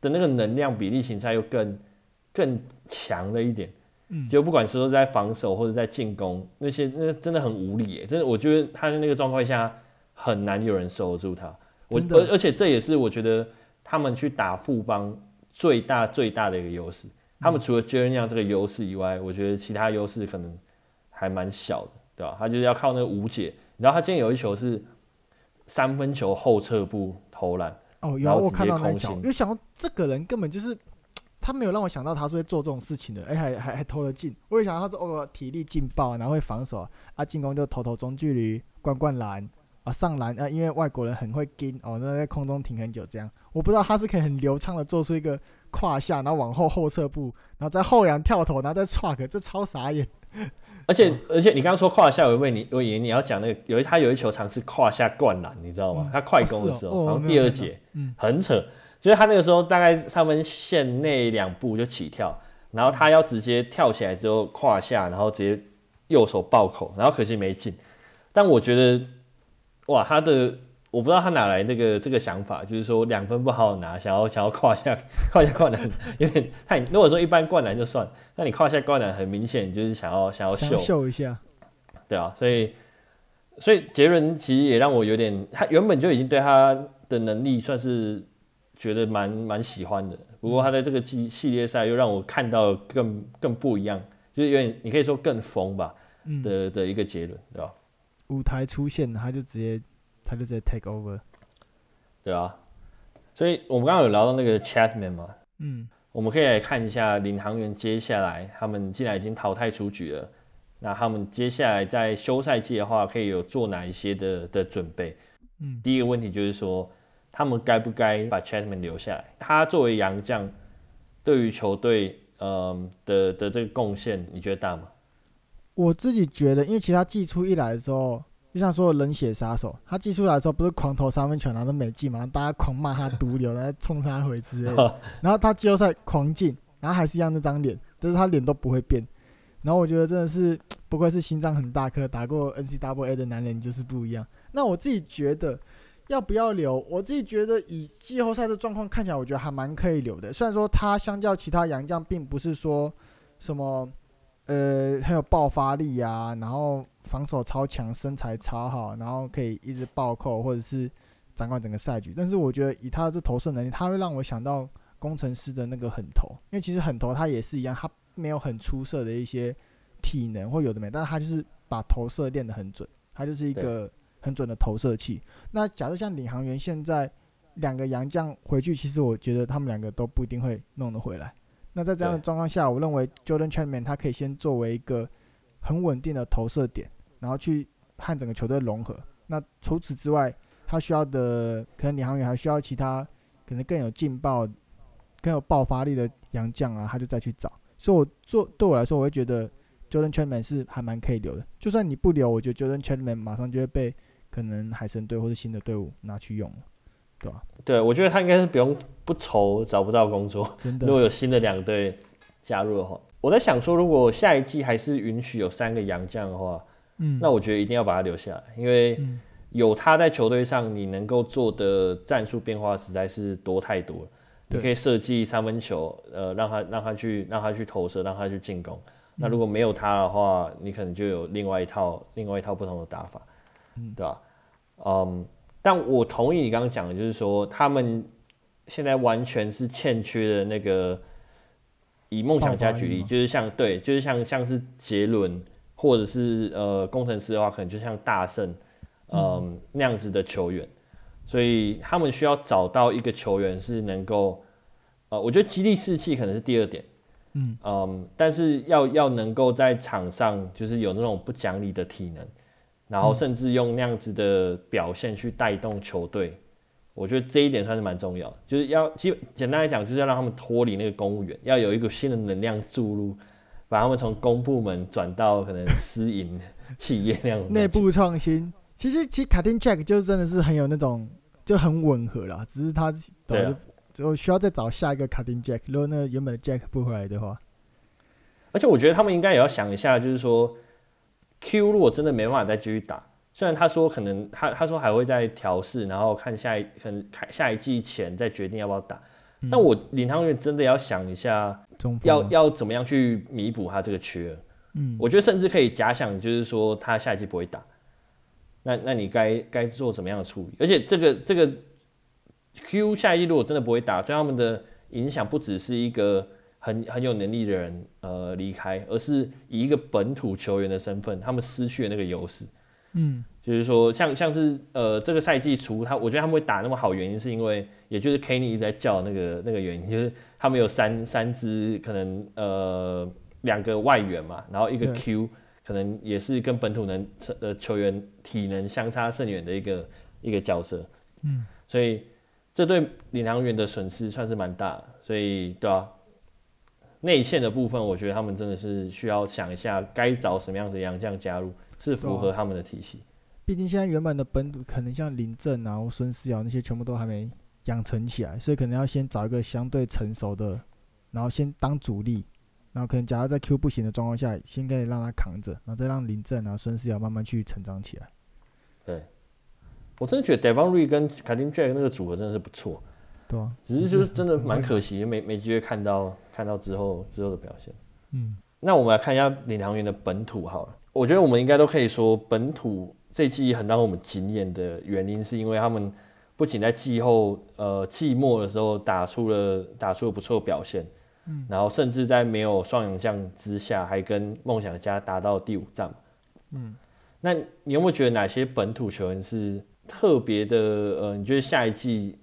S1: 的那个能量比例型赛又更更强了一点，嗯，就不管说是在防守或者在进攻那些，那真的很无力耶，真的，我觉得他在那个状况下很难有人守得住他，我而而且这也是我觉得。他们去打富邦最大最大的一个优势，他们除了 Young 这个优势以外，我觉得其他优势可能还蛮小的，对吧？他就是要靠那个无解。然后他今天有一球是三分球后撤步投篮，哦，有我看到那球，
S2: 又想到这个人根本就是他没有让我想到他是会做这种事情的，哎，还还还投了进。我也想到他说哦，体力劲爆，然后会防守啊，进攻就投投中距离，灌灌篮。啊，上篮啊，因为外国人很会跟哦，那在空中停很久这样，我不知道他是可以很流畅的做出一个胯下，然后往后后撤步，然后在后仰跳投，然后再 truck，这超傻眼。
S1: 而且、哦、而且你刚刚说胯下，有一位你我以为你要讲那个，有一他有一球尝试胯下灌篮，你知道吗？嗯、他快攻的时候，然后第二节，嗯，很扯，就是他那个时候大概三分线内两步就起跳，然后他要直接跳起来之后胯下，然后直接右手爆扣，然后可惜没进，但我觉得。哇，他的我不知道他哪来那个这个想法，就是说两分不好好拿，想要想要胯下胯下灌篮，因为太如果说一般灌篮就算，那你胯下灌篮很明显就是想要想要秀。
S2: 秀一下，
S1: 对啊，所以所以杰伦其实也让我有点，他原本就已经对他的能力算是觉得蛮蛮喜欢的，不过他在这个季系列赛又让我看到更更不一样，就是有点你可以说更疯吧的的一个杰伦，对吧？
S2: 舞台出现，他就直接，他就直接 take over，
S1: 对啊，所以我们刚刚有聊到那个 Chatman 嘛，嗯，我们可以来看一下领航员接下来，他们既然已经淘汰出局了，那他们接下来在休赛季的话，可以有做哪一些的的准备？嗯，第一个问题就是说，他们该不该把 Chatman 留下来？他作为洋将，对于球队，嗯、呃、的的这个贡献，你觉得大吗？
S2: 我自己觉得，因为其他季初一来的时候，就像说冷血杀手，他寄出来的时候不是狂投三分球，然后都没进嘛，然后大家狂骂他 毒瘤，然后冲他回之类的。然后他季后赛狂进，然后还是一样那张脸，但是他脸都不会变。然后我觉得真的是不愧是心脏很大颗，打过 N C W A 的男人就是不一样。那我自己觉得要不要留？我自己觉得以季后赛的状况看起来，我觉得还蛮可以留的。虽然说他相较其他洋将，并不是说什么呃很有爆发力啊，然后。防守超强，身材超好，然后可以一直暴扣或者是掌管整个赛局。但是我觉得以他的这投射能力，他会让我想到工程师的那个狠投，因为其实狠投他也是一样，他没有很出色的一些体能或有的没，但是他就是把投射练得很准，他就是一个很准的投射器。那假设像领航员现在两个洋将回去，其实我觉得他们两个都不一定会弄得回来。那在这样的状况下，我认为 Jordan Chapman 他可以先作为一个很稳定的投射点。然后去和整个球队融合。那除此之外，他需要的可能领航员还需要其他可能更有劲爆、更有爆发力的洋将啊，他就再去找。所以，我做对我来说，我会觉得 Jordan Chapman 是还蛮可以留的。就算你不留，我觉得 Jordan Chapman 马上就会被可能海神队或者新的队伍拿去用了，对吧？
S1: 对，我觉得他应该是不用不愁找不到工作。真的，如果有新的两队加入的话，我在想说，如果下一季还是允许有三个洋将的话。嗯，那我觉得一定要把他留下来，因为有他在球队上，你能够做的战术变化实在是多太多了。你可以设计三分球，呃，让他让他去让他去投射，让他去进攻。那如果没有他的话，你可能就有另外一套另外一套不同的打法，对吧？嗯，但我同意你刚刚讲的，就是说他们现在完全是欠缺的那个，以梦想家举例，就是像对，就是像像是杰伦。或者是呃工程师的话，可能就像大圣，呃、嗯。那样子的球员，所以他们需要找到一个球员是能够，呃，我觉得激励士气可能是第二点，嗯，嗯但是要要能够在场上就是有那种不讲理的体能，然后甚至用那样子的表现去带动球队，嗯、我觉得这一点算是蛮重要，就是要基简单来讲，就是要让他们脱离那个公务员，要有一个新的能量注入。把他们从公部门转到可能私营 企业那样
S2: 内部创新，其实其实卡丁 Jack 就真的是很有那种就很吻合啦，只是他对，就需要再找下一个卡丁 Jack，如果那原本的 Jack 不回来的话，
S1: 而且我觉得他们应该也要想一下，就是说 Q 如果真的没办法再继续打，虽然他说可能他他说还会再调试，然后看下一可能开下一季前再决定要不要打，嗯、但我领航员真的要想一下。要要怎么样去弥补他这个缺？嗯，我觉得甚至可以假想，就是说他下一季不会打，那那你该该做什么样的处理？而且这个这个 Q 下一季如果真的不会打，对他们的影响不只是一个很很有能力的人呃离开，而是以一个本土球员的身份，他们失去了那个优势。嗯，就是说像像是呃这个赛季除他，我觉得他们会打那么好，原因是因为也就是 Kenny 一直在叫那个那个原因，就是。他们有三三支，可能呃两个外援嘛，然后一个 Q，可能也是跟本土能呃球员体能相差甚远的一个一个角色，嗯，所以这对领航员的损失算是蛮大，所以对啊，内线的部分，我觉得他们真的是需要想一下，该找什么样子的洋将加入，是符合他们的体系。
S2: 毕竟现在原本的本土可能像林振啊、孙思尧那些，全部都还没。养成起来，所以可能要先找一个相对成熟的，然后先当主力，然后可能假如在 Q 不行的状况下，先可以让他扛着，然后再让林振啊、孙思尧慢慢去成长起来。
S1: 对，我真的觉得 Davon Reed 跟卡丁 Jack 那个组合真的是不错。
S2: 对啊，
S1: 只是就是真的蛮可惜，没没机会看到看到之后之后的表现。嗯，那我们来看一下领航员的本土好了，我觉得我们应该都可以说本土这季很让我们惊艳的原因，是因为他们。不仅在季后呃季末的时候打出了打出了不错的表现，嗯，然后甚至在没有双洋将之下，还跟梦想家打到第五战，嗯，那你有没有觉得哪些本土球员是特别的？呃，你觉得下一季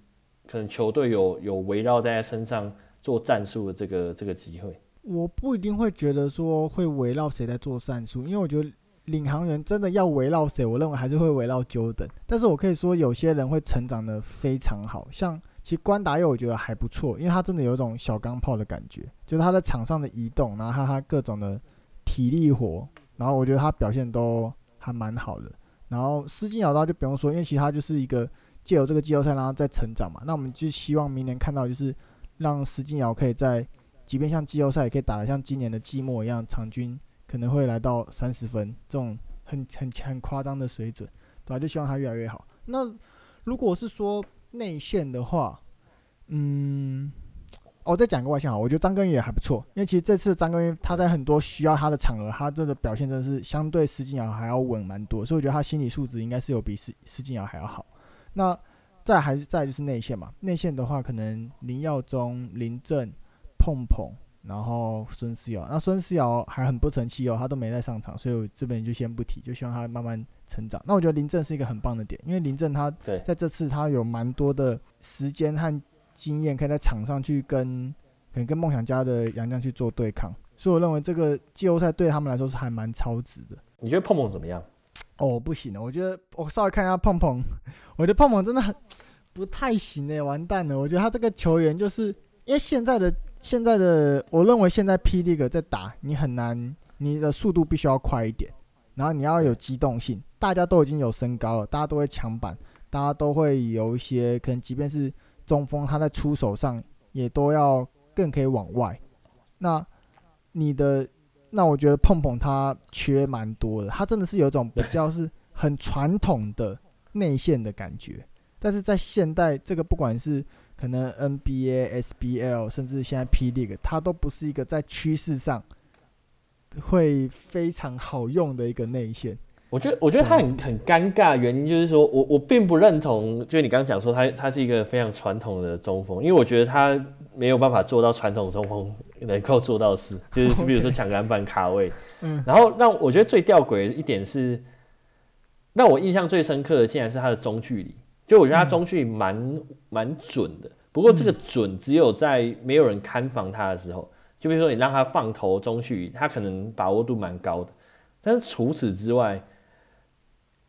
S1: 可能球队有有围绕在他身上做战术的这个这个机会？
S2: 我不一定会觉得说会围绕谁在做战术，因为我觉得。领航员真的要围绕谁？我认为还是会围绕久等。但是我可以说，有些人会成长得非常好，像其实关达佑我觉得还不错，因为他真的有一种小钢炮的感觉，就是他在场上的移动，然后他他各种的体力活，然后我觉得他表现都还蛮好的。然后施晋尧的话就不用说，因为其实他就是一个借由这个季后赛然后再成长嘛。那我们就希望明年看到就是让施晋尧可以在，即便像季后赛也可以打得像今年的季末一样，场均可能会来到三十分这种很很很夸张的水准，对吧？就希望他越来越好。那如果是说内线的话，嗯。我、再讲个外线好，我觉得张根宇也还不错，因为其实这次张根宇他在很多需要他的场合，他真的表现真的是相对施晋尧还要稳蛮多，所以我觉得他心理素质应该是有比施施晋尧还要好。那再还是再就是内线嘛，内线的话可能林耀宗、林正、碰碰，然后孙思瑶，那孙思瑶还很不成器哦，他都没在上场，所以我这边就先不提，就希望他慢慢成长。那我觉得林正是一个很棒的点，因为林正他在这次他有蛮多的时间和。经验可以在场上去跟可能跟梦想家的杨绛去做对抗，所以我认为这个季后赛对他们来说是还蛮超值的。
S1: 你觉得碰碰怎么样？
S2: 哦，不行了，我觉得我稍微看一下碰碰，我觉得碰碰真的很不太行哎，完蛋了！我觉得他这个球员就是因为现在的现在的，我认为现在 P. League 在打，你很难，你的速度必须要快一点，然后你要有机动性。大家都已经有身高了，大家都会抢板，大家都会有一些可能，即便是。中锋他在出手上也都要更可以往外，那你的那我觉得碰碰他缺蛮多的，他真的是有一种比较是很传统的内线的感觉，但是在现代这个不管是可能 NBA、SBL 甚至现在 P League，他都不是一个在趋势上会非常好用的一个内线。
S1: 我觉得，我觉得他很很尴尬原因就是说，我我并不认同，就是你刚刚讲说他他是一个非常传统的中锋，因为我觉得他没有办法做到传统中锋能够做到的事，就是 比如说抢篮板、卡位。嗯。然后让我觉得最吊诡的一点是，让我印象最深刻的竟然是他的中距离，就我觉得他中距离蛮蛮准的。不过这个准只有在没有人看防他的时候，就比如说你让他放投中距离，他可能把握度蛮高的，但是除此之外。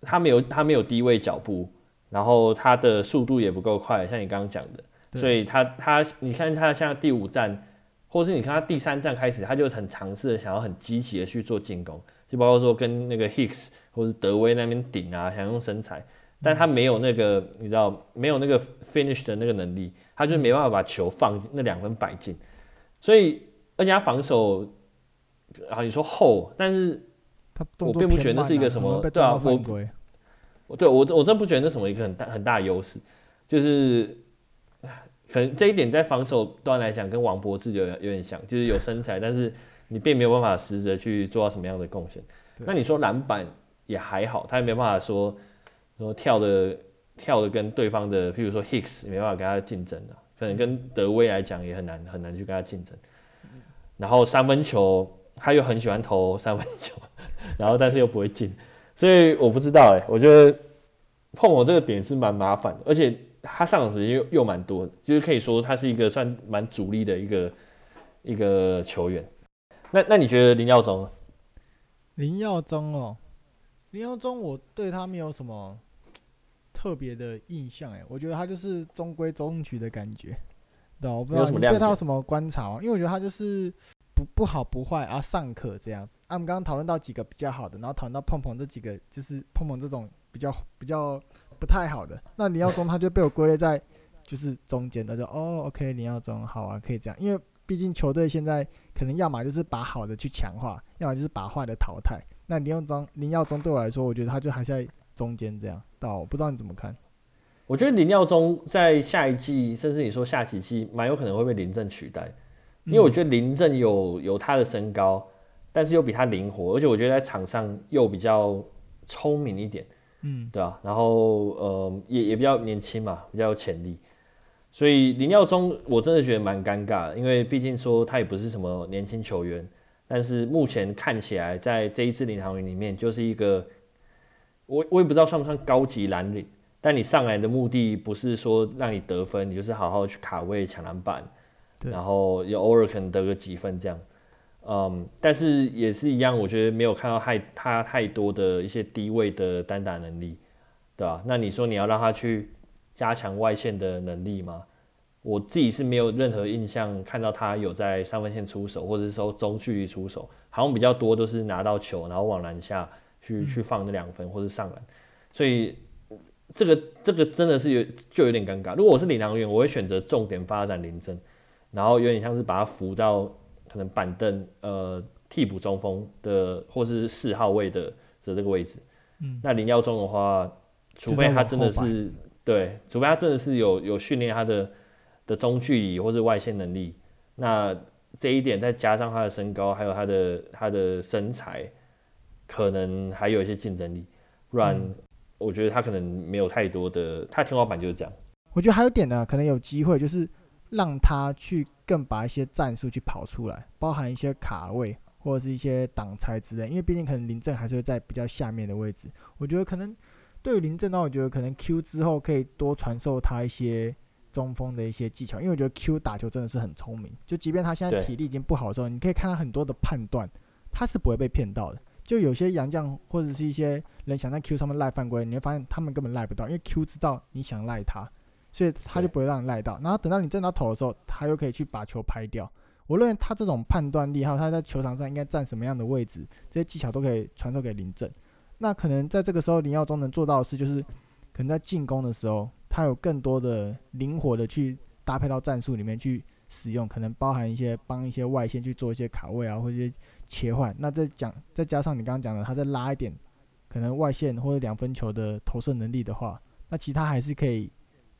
S1: 他没有，他没有低位脚步，然后他的速度也不够快，像你刚刚讲的，所以他他，你看他像第五站，或是你看他第三站开始，他就很尝试的想要很积极的去做进攻，就包括说跟那个 Hicks 或是德威那边顶啊，想用身材，但他没有那个你知道没有那个 finish 的那个能力，他就没办法把球放那两分摆进，所以而且他防守啊，你说厚，但是。我并不觉得那是一个什么，对啊，我，对我我真不觉得那什么一个很大很大的优势，就是可能这一点在防守端来讲跟王博士有有点像，就是有身材，但是你并没有办法实质去做到什么样的贡献。那你说篮板也还好，他也没办法说说跳的跳的跟对方的，譬如说 Hicks 没办法跟他竞争的，可能跟德威来讲也很难很难去跟他竞争。然后三分球他又很喜欢投三分球。然后，但是又不会进，所以我不知道哎、我觉得碰我这个点是蛮麻烦的，而且他上场时间又又蛮多的，就是可以说他是一个算蛮主力的一个一个球员。那那你觉得林耀宗？
S2: 林耀宗哦，林耀宗，我对他没有什么特别的印象哎。我觉得他就是中规中矩的感觉，对，我不知道你对他有什么观察吗？因为我觉得他就是。不不好不坏啊，尚可这样子。啊，我们刚刚讨论到几个比较好的，然后讨论到碰碰这几个，就是碰碰这种比较比较不太好的。那林耀宗他就被我归类在就是中间的，就哦，OK，林耀宗好啊，可以这样。因为毕竟球队现在可能要么就是把好的去强化，要么就是把坏的淘汰。那林耀宗林耀宗对我来说，我觉得他就还在中间这样。到我不知道你怎么看？
S1: 我觉得林耀宗在下一季，甚至你说下几季，蛮有可能会被林振取代。因为我觉得林振有有他的身高，但是又比他灵活，而且我觉得在场上又比较聪明一点，嗯，对啊，然后呃也也比较年轻嘛，比较有潜力，所以林耀宗我真的觉得蛮尴尬的，因为毕竟说他也不是什么年轻球员，但是目前看起来在这一支领航员里面就是一个，我我也不知道算不算高级蓝领，但你上来的目的不是说让你得分，你就是好好去卡位抢篮板。然后也偶尔可能得个几分这样，嗯，但是也是一样，我觉得没有看到太他太多的一些低位的单打能力，对吧？那你说你要让他去加强外线的能力吗？我自己是没有任何印象看到他有在三分线出手，或者是说中距离出手，好像比较多都是拿到球然后往篮下去去放那两分或者上篮，所以这个这个真的是有就有点尴尬。如果我是领航员，我会选择重点发展林政，然后有点像是把他扶到可能板凳呃替补中锋的或是四号位的的这个位置。嗯，那林耀宗的话，除非他真的是对，除非他真的是有有训练他的的中距离或者外线能力，那这一点再加上他的身高，还有他的他的身材，可能还有一些竞争力。不然，我觉得他可能没有太多的，他天花板就是这样。
S2: 我觉得还有点呢，可能有机会就是让他去更把一些战术去跑出来，包含一些卡位或者是一些挡拆之类。因为毕竟可能林政还是会在比较下面的位置。我觉得可能对于林政呢，我觉得可能 Q 之后可以多传授他一些。中锋的一些技巧，因为我觉得 Q 打球真的是很聪明。就即便他现在体力已经不好的时候，你可以看他很多的判断，他是不会被骗到的。就有些洋将或者是一些人想在 Q 上面赖犯规，你会发现他们根本赖不到，因为 Q 知道你想赖他，所以他就不会让你赖到。然后等到你正到头的时候，他又可以去把球拍掉。我认为他这种判断力，还有他在球场上应该站什么样的位置，这些技巧都可以传授给林正。那可能在这个时候，林耀宗能做到的事，就是可能在进攻的时候。他有更多的灵活的去搭配到战术里面去使用，可能包含一些帮一些外线去做一些卡位啊，或者一些切换。那再讲，再加上你刚刚讲的，他再拉一点，可能外线或者两分球的投射能力的话，那其他还是可以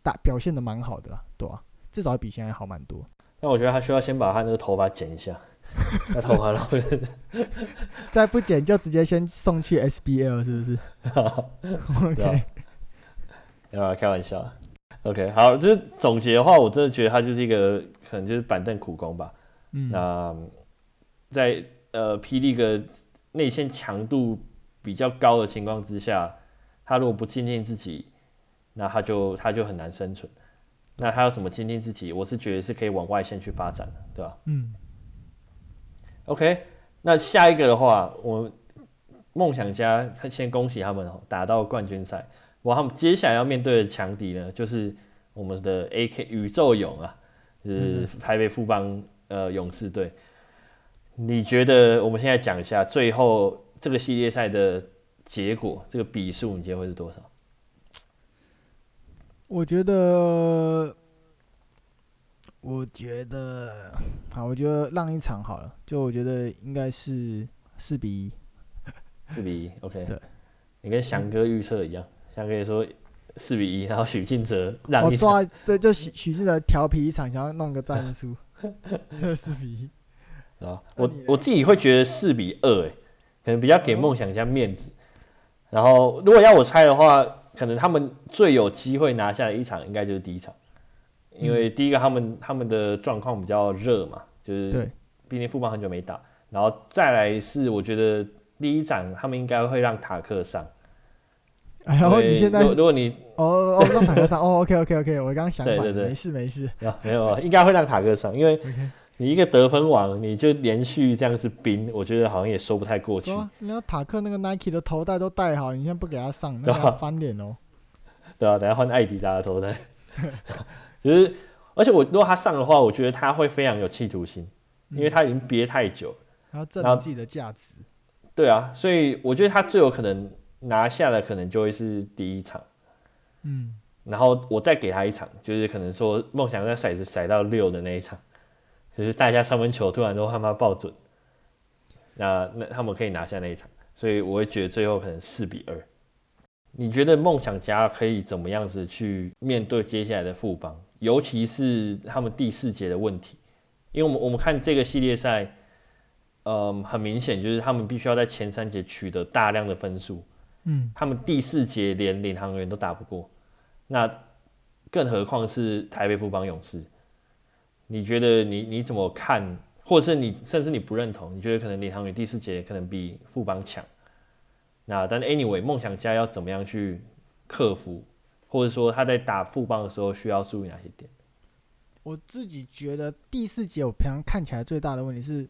S2: 打表现的蛮好的啦，对吧、啊？至少比现在好蛮多。
S1: 那我觉得他需要先把他那个头发剪一下，那头发然后
S2: 再不剪就直接先送去 SBL 是不是？OK。
S1: 啊，开玩笑。OK，好，就是总结的话，我真的觉得他就是一个可能就是板凳苦工吧。嗯，那在呃霹雳个内线强度比较高的情况之下，他如果不精进自己，那他就他就很难生存。那他要怎么精进自己？我是觉得是可以往外线去发展的，对吧？嗯。OK，那下一个的话，我梦想家先恭喜他们打到冠军赛。哇，他们接下来要面对的强敌呢，就是我们的 AK 宇宙勇啊，就是台北富邦呃勇士队。你觉得我们现在讲一下最后这个系列赛的结果，这个比数你觉得会是多少？
S2: 我觉得，我觉得，好，我觉得让一场好了，就我觉得应该是四比一，
S1: 四比一，OK，对，你跟翔哥预测一样。像可以说四比一，然后许晋哲让一场，
S2: 对，就许许晋哲调皮一场，想要弄个战术，四比一。
S1: 啊。我我自己会觉得四比二，哎，可能比较给梦想家面子。然后如果要我猜的话，可能他们最有机会拿下的一场，应该就是第一场，因为第一个他们他们的状况比较热嘛，就是毕竟富邦很久没打，然后再来是我觉得第一场他们应该会让塔克上。
S2: 然后你现在
S1: 如果你
S2: 哦哦让塔克上哦，OK OK OK，我刚刚想
S1: 对对对，
S2: 没事没事
S1: 啊，没有啊，应该会让塔克上，因为你一个得分王，你就连续这样是兵，我觉得好像也说不太过去。
S2: 你要塔克那个 Nike 的头带都戴好，你现在不给他上，那他翻脸哦。
S1: 对啊，等下换艾迪达的头带。其 实，而且我如果他上的话，我觉得他会非常有企图心，因为他已经憋太久，
S2: 然后证明自己的价值。
S1: 对啊，所以我觉得他最有可能。拿下的可能就会是第一场，嗯，然后我再给他一场，就是可能说梦想在骰子骰到六的那一场，就是大家三分球突然都他妈爆准，那那他们可以拿下那一场，所以我会觉得最后可能四比二。你觉得梦想家可以怎么样子去面对接下来的副帮，尤其是他们第四节的问题？因为我们我们看这个系列赛，嗯，很明显就是他们必须要在前三节取得大量的分数。嗯，他们第四节连领航员都打不过，那更何况是台北富邦勇士？你觉得你你怎么看？或者是你甚至你不认同？你觉得可能领航员第四节可能比富邦强？那但 anyway，梦想家要怎么样去克服？或者说他在打富邦的时候需要注意哪些点？
S2: 我自己觉得第四节我平常看起来最大的问题是。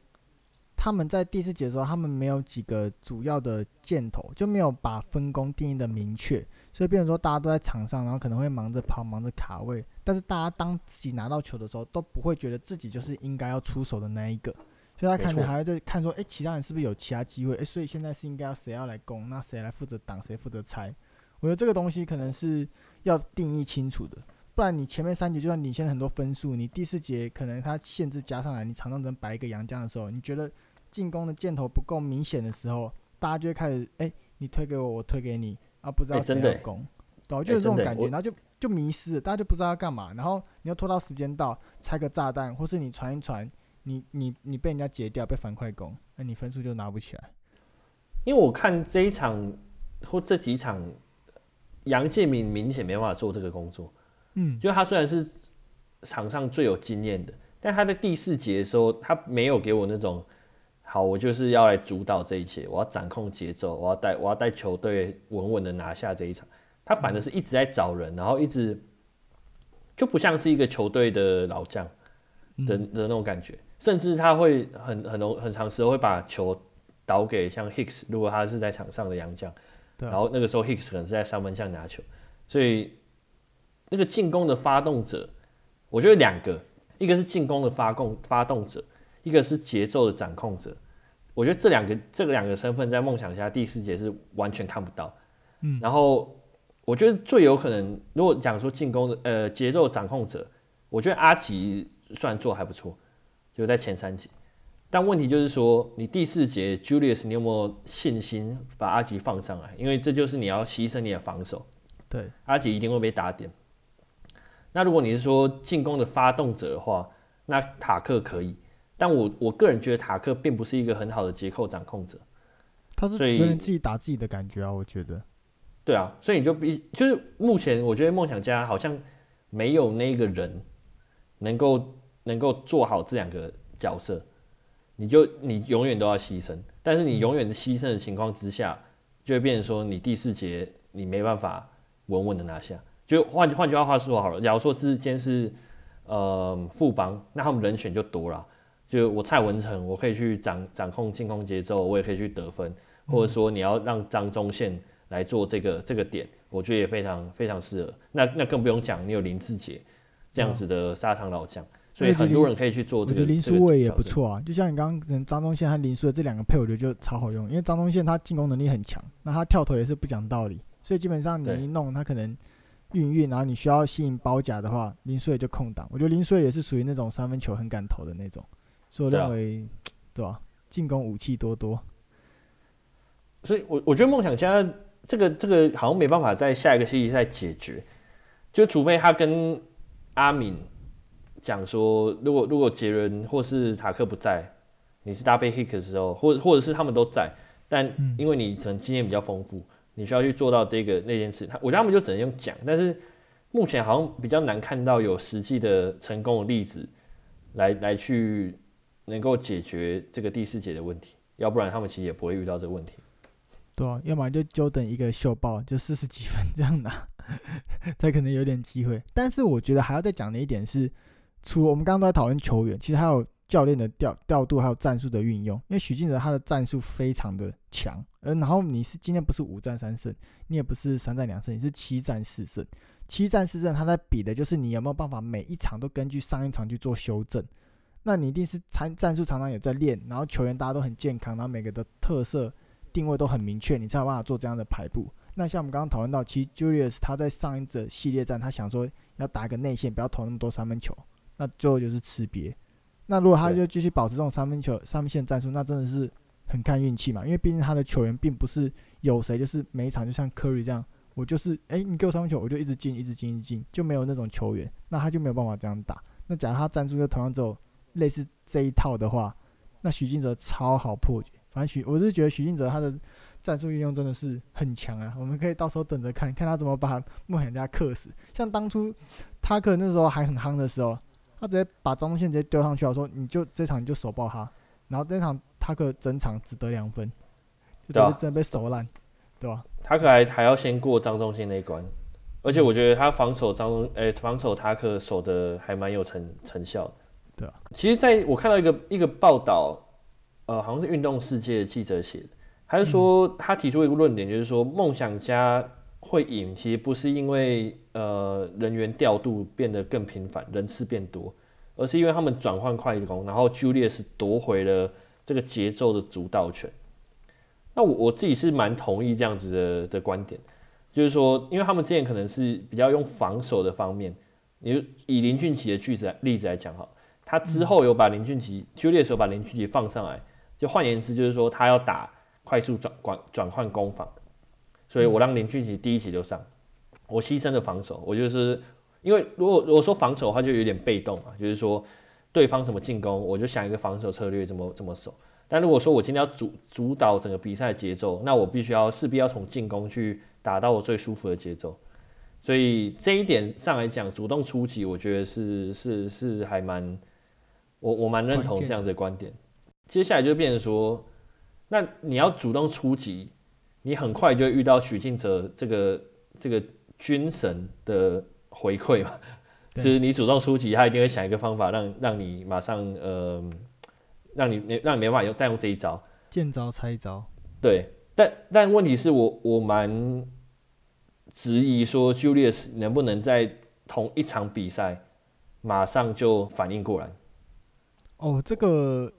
S2: 他们在第四节的时候，他们没有几个主要的箭头，就没有把分工定义的明确，所以变成说大家都在场上，然后可能会忙着跑、忙着卡位，但是大家当自己拿到球的时候，都不会觉得自己就是应该要出手的那一个，所以他可能还会在看说，哎，其他人是不是有其他机会？哎，所以现在是应该要谁要来攻，那谁来负责挡，谁负责拆？我我觉得这个东西可能是要定义清楚的，不然你前面三节就算领先很多分数，你第四节可能他限制加上来，你场上只能摆一个杨将的时候，你觉得进攻的箭头不够明显的时候，大家就会开始哎、欸，你推给我，我推给你，啊，不知道谁要攻，对，就是这种感觉，然后就就迷失了，大家就不知道要干嘛，然后你要拖到时间到拆个炸弹，或是你传一传，你你你被人家截掉，被反快攻，那你分数就拿不起来。
S1: 因为我看这一场或这几场，杨建明明显没办法做这个工作。嗯，就他虽然是场上最有经验的，但他在第四节的时候，他没有给我那种好，我就是要来主导这一切，我要掌控节奏，我要带我要带球队稳稳的拿下这一场。他反而是一直在找人，然后一直就不像是一个球队的老将的的那种感觉，甚至他会很很容很长时候会把球导给像 Hicks，如果他是在场上的洋将，然后那个时候 Hicks 可能是在三分线拿球，所以那个进攻的发动者，我觉得两个，一个是进攻的发动发动者，一个是节奏的掌控者，我觉得这两个这两个身份在梦想家第四节是完全看不到，嗯，然后。我觉得最有可能，如果讲说进攻的呃节奏掌控者，我觉得阿吉算做还不错，就在前三节。但问题就是说，你第四节 Julius，你有没有信心把阿吉放上来？因为这就是你要牺牲你的防守。
S2: 对，
S1: 阿吉一定会被打点。那如果你是说进攻的发动者的话，那塔克可以。但我我个人觉得塔克并不是一个很好的节奏掌控者。
S2: 他是有点自己打自己的感觉啊，我觉得。
S1: 对啊，所以你就比就是目前我觉得梦想家好像没有那个人能够能够做好这两个角色，你就你永远都要牺牲，但是你永远的牺牲的情况之下，就会变成说你第四节你没办法稳稳的拿下。就换换句话说好了，假如说之间是呃副帮，那他们人选就多了，就我蔡文成我可以去掌掌控进攻节奏，我也可以去得分，或者说你要让张忠宪。来做这个这个点，我觉得也非常非常适合。那那更不用讲，你有林志杰这样子的沙场老将，所以很多人可以去做这个。
S2: 我觉得林书伟也不错啊，就像你刚刚张忠宪和林书伟这两个配，我觉得就超好用。因为张忠宪他进攻能力很强，那他跳投也是不讲道理，所以基本上你一弄他可能运运，然后你需要吸引包夹的话，林书纬就空档。我觉得林书纬也是属于那种三分球很敢投的那种，所以我认为 对吧、啊？进攻武器多多。
S1: 所以我我觉得梦想家。这个这个好像没办法在下一个系列赛解决，就除非他跟阿敏讲说，如果如果杰伦或是塔克不在，你是搭配 Hicks 的时候，或者或者是他们都在，但因为你可能经验比较丰富，你需要去做到这个那件事，他我觉得他们就只能用讲，但是目前好像比较难看到有实际的成功的例子来来去能够解决这个第四节的问题，要不然他们其实也不会遇到这个问题。
S2: 对啊，要么就就等一个秀爆，就四十几分这样拿，才可能有点机会。但是我觉得还要再讲的一点是，除了我们刚刚都在讨论球员，其实还有教练的调调度，还有战术的运用。因为许晋哲他的战术非常的强，呃，然后你是今天不是五战三胜，你也不是三战两胜，你是七战四胜。七战四胜，他在比的就是你有没有办法每一场都根据上一场去做修正。那你一定是参战术常常有在练，然后球员大家都很健康，然后每个的特色。定位都很明确，你才有办法做这样的排布。那像我们刚刚讨论到，其实 Julius 他在上一者系列战，他想说要打个内线，不要投那么多三分球，那最后就是吃瘪。那如果他就继续保持这种三分球三分线战术，那真的是很看运气嘛。因为毕竟他的球员并不是有谁就是每一场就像库里这样，我就是哎、你给我三分球，我就一直进一直进一直进，就没有那种球员，那他就没有办法这样打。那假如他战术就同样只有类似这一套的话，那许晋哲超好破解。反正许，我是觉得许晋哲他的战术运用真的是很强啊！我们可以到时候等着看看他怎么把梦想家克死。像当初他可能那时候还很夯的时候，他直接把张宗宪直接丢上去了，说你就这场你就手爆他，然后这场他可整场只得两分，就真被手烂，对吧？
S1: 他可还还要先过张宗宪那一关，而且我觉得他防守张忠，诶，防守塔克守的还蛮有成成效的，
S2: 对啊。
S1: 其实在我看到一个一个报道。呃，好像是运动世界的记者写的，他是说他提出一个论点，就是说梦想家会赢，其实不是因为呃人员调度变得更频繁，人次变多，而是因为他们转换快攻，然后 Julius 夺回了这个节奏的主导权。那我我自己是蛮同意这样子的的观点，就是说，因为他们之前可能是比较用防守的方面，你以林俊杰的句子例子来讲哈，他之后有把林俊杰 Julius 有把林俊杰放上来，就换言之就是说他要打快速转转转换攻防，所以我让林俊杰第一节就上，我牺牲了防守，我就是因为如果如果说防守的话就有点被动啊，就是说对方怎么进攻，我就想一个防守策略怎么怎么守。但如果说我今天要主主导整个比赛节奏，那我必须要势必要从进攻去打到我最舒服的节奏，所以这一点上来讲，主动出击，我觉得是是是还蛮我我蛮认同这样子的观点。接下来就变成说，那你要主动出击，你很快就会遇到许晋哲这个这个军神的回馈嘛，就是你主动出击，他一定会想一个方法让让你马上呃。让你没让你没办法用再用这一招，
S2: 见招拆招。
S1: 对，但但问题是我我蛮质疑说，Julius 能不能在同一场比赛马上就反应过来？
S2: 哦，这个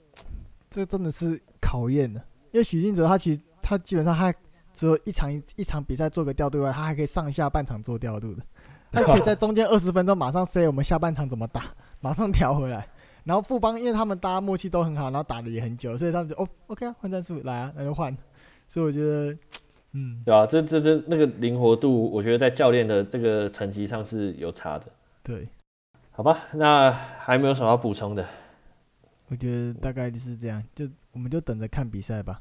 S2: 这个真的是考验的，因为许晋哲他其实他基本上他只有一场一一场比赛做个调度外，他还可以上下半场做调度的，他可以在中间二十分钟马上 say 我们下半场怎么打，马上调回来。然后富邦，因为他们大家默契都很好，然后打的也很久，所以他们就哦，OK 啊，换战术来啊，那就换。所以我觉得，嗯，
S1: 对啊，这这这那个灵活度，我觉得在教练的这个层级上是有差的。
S2: 对，
S1: 好吧，那还没有什么要补充的。
S2: 我觉得大概就是这样，就我们就等着看比赛吧。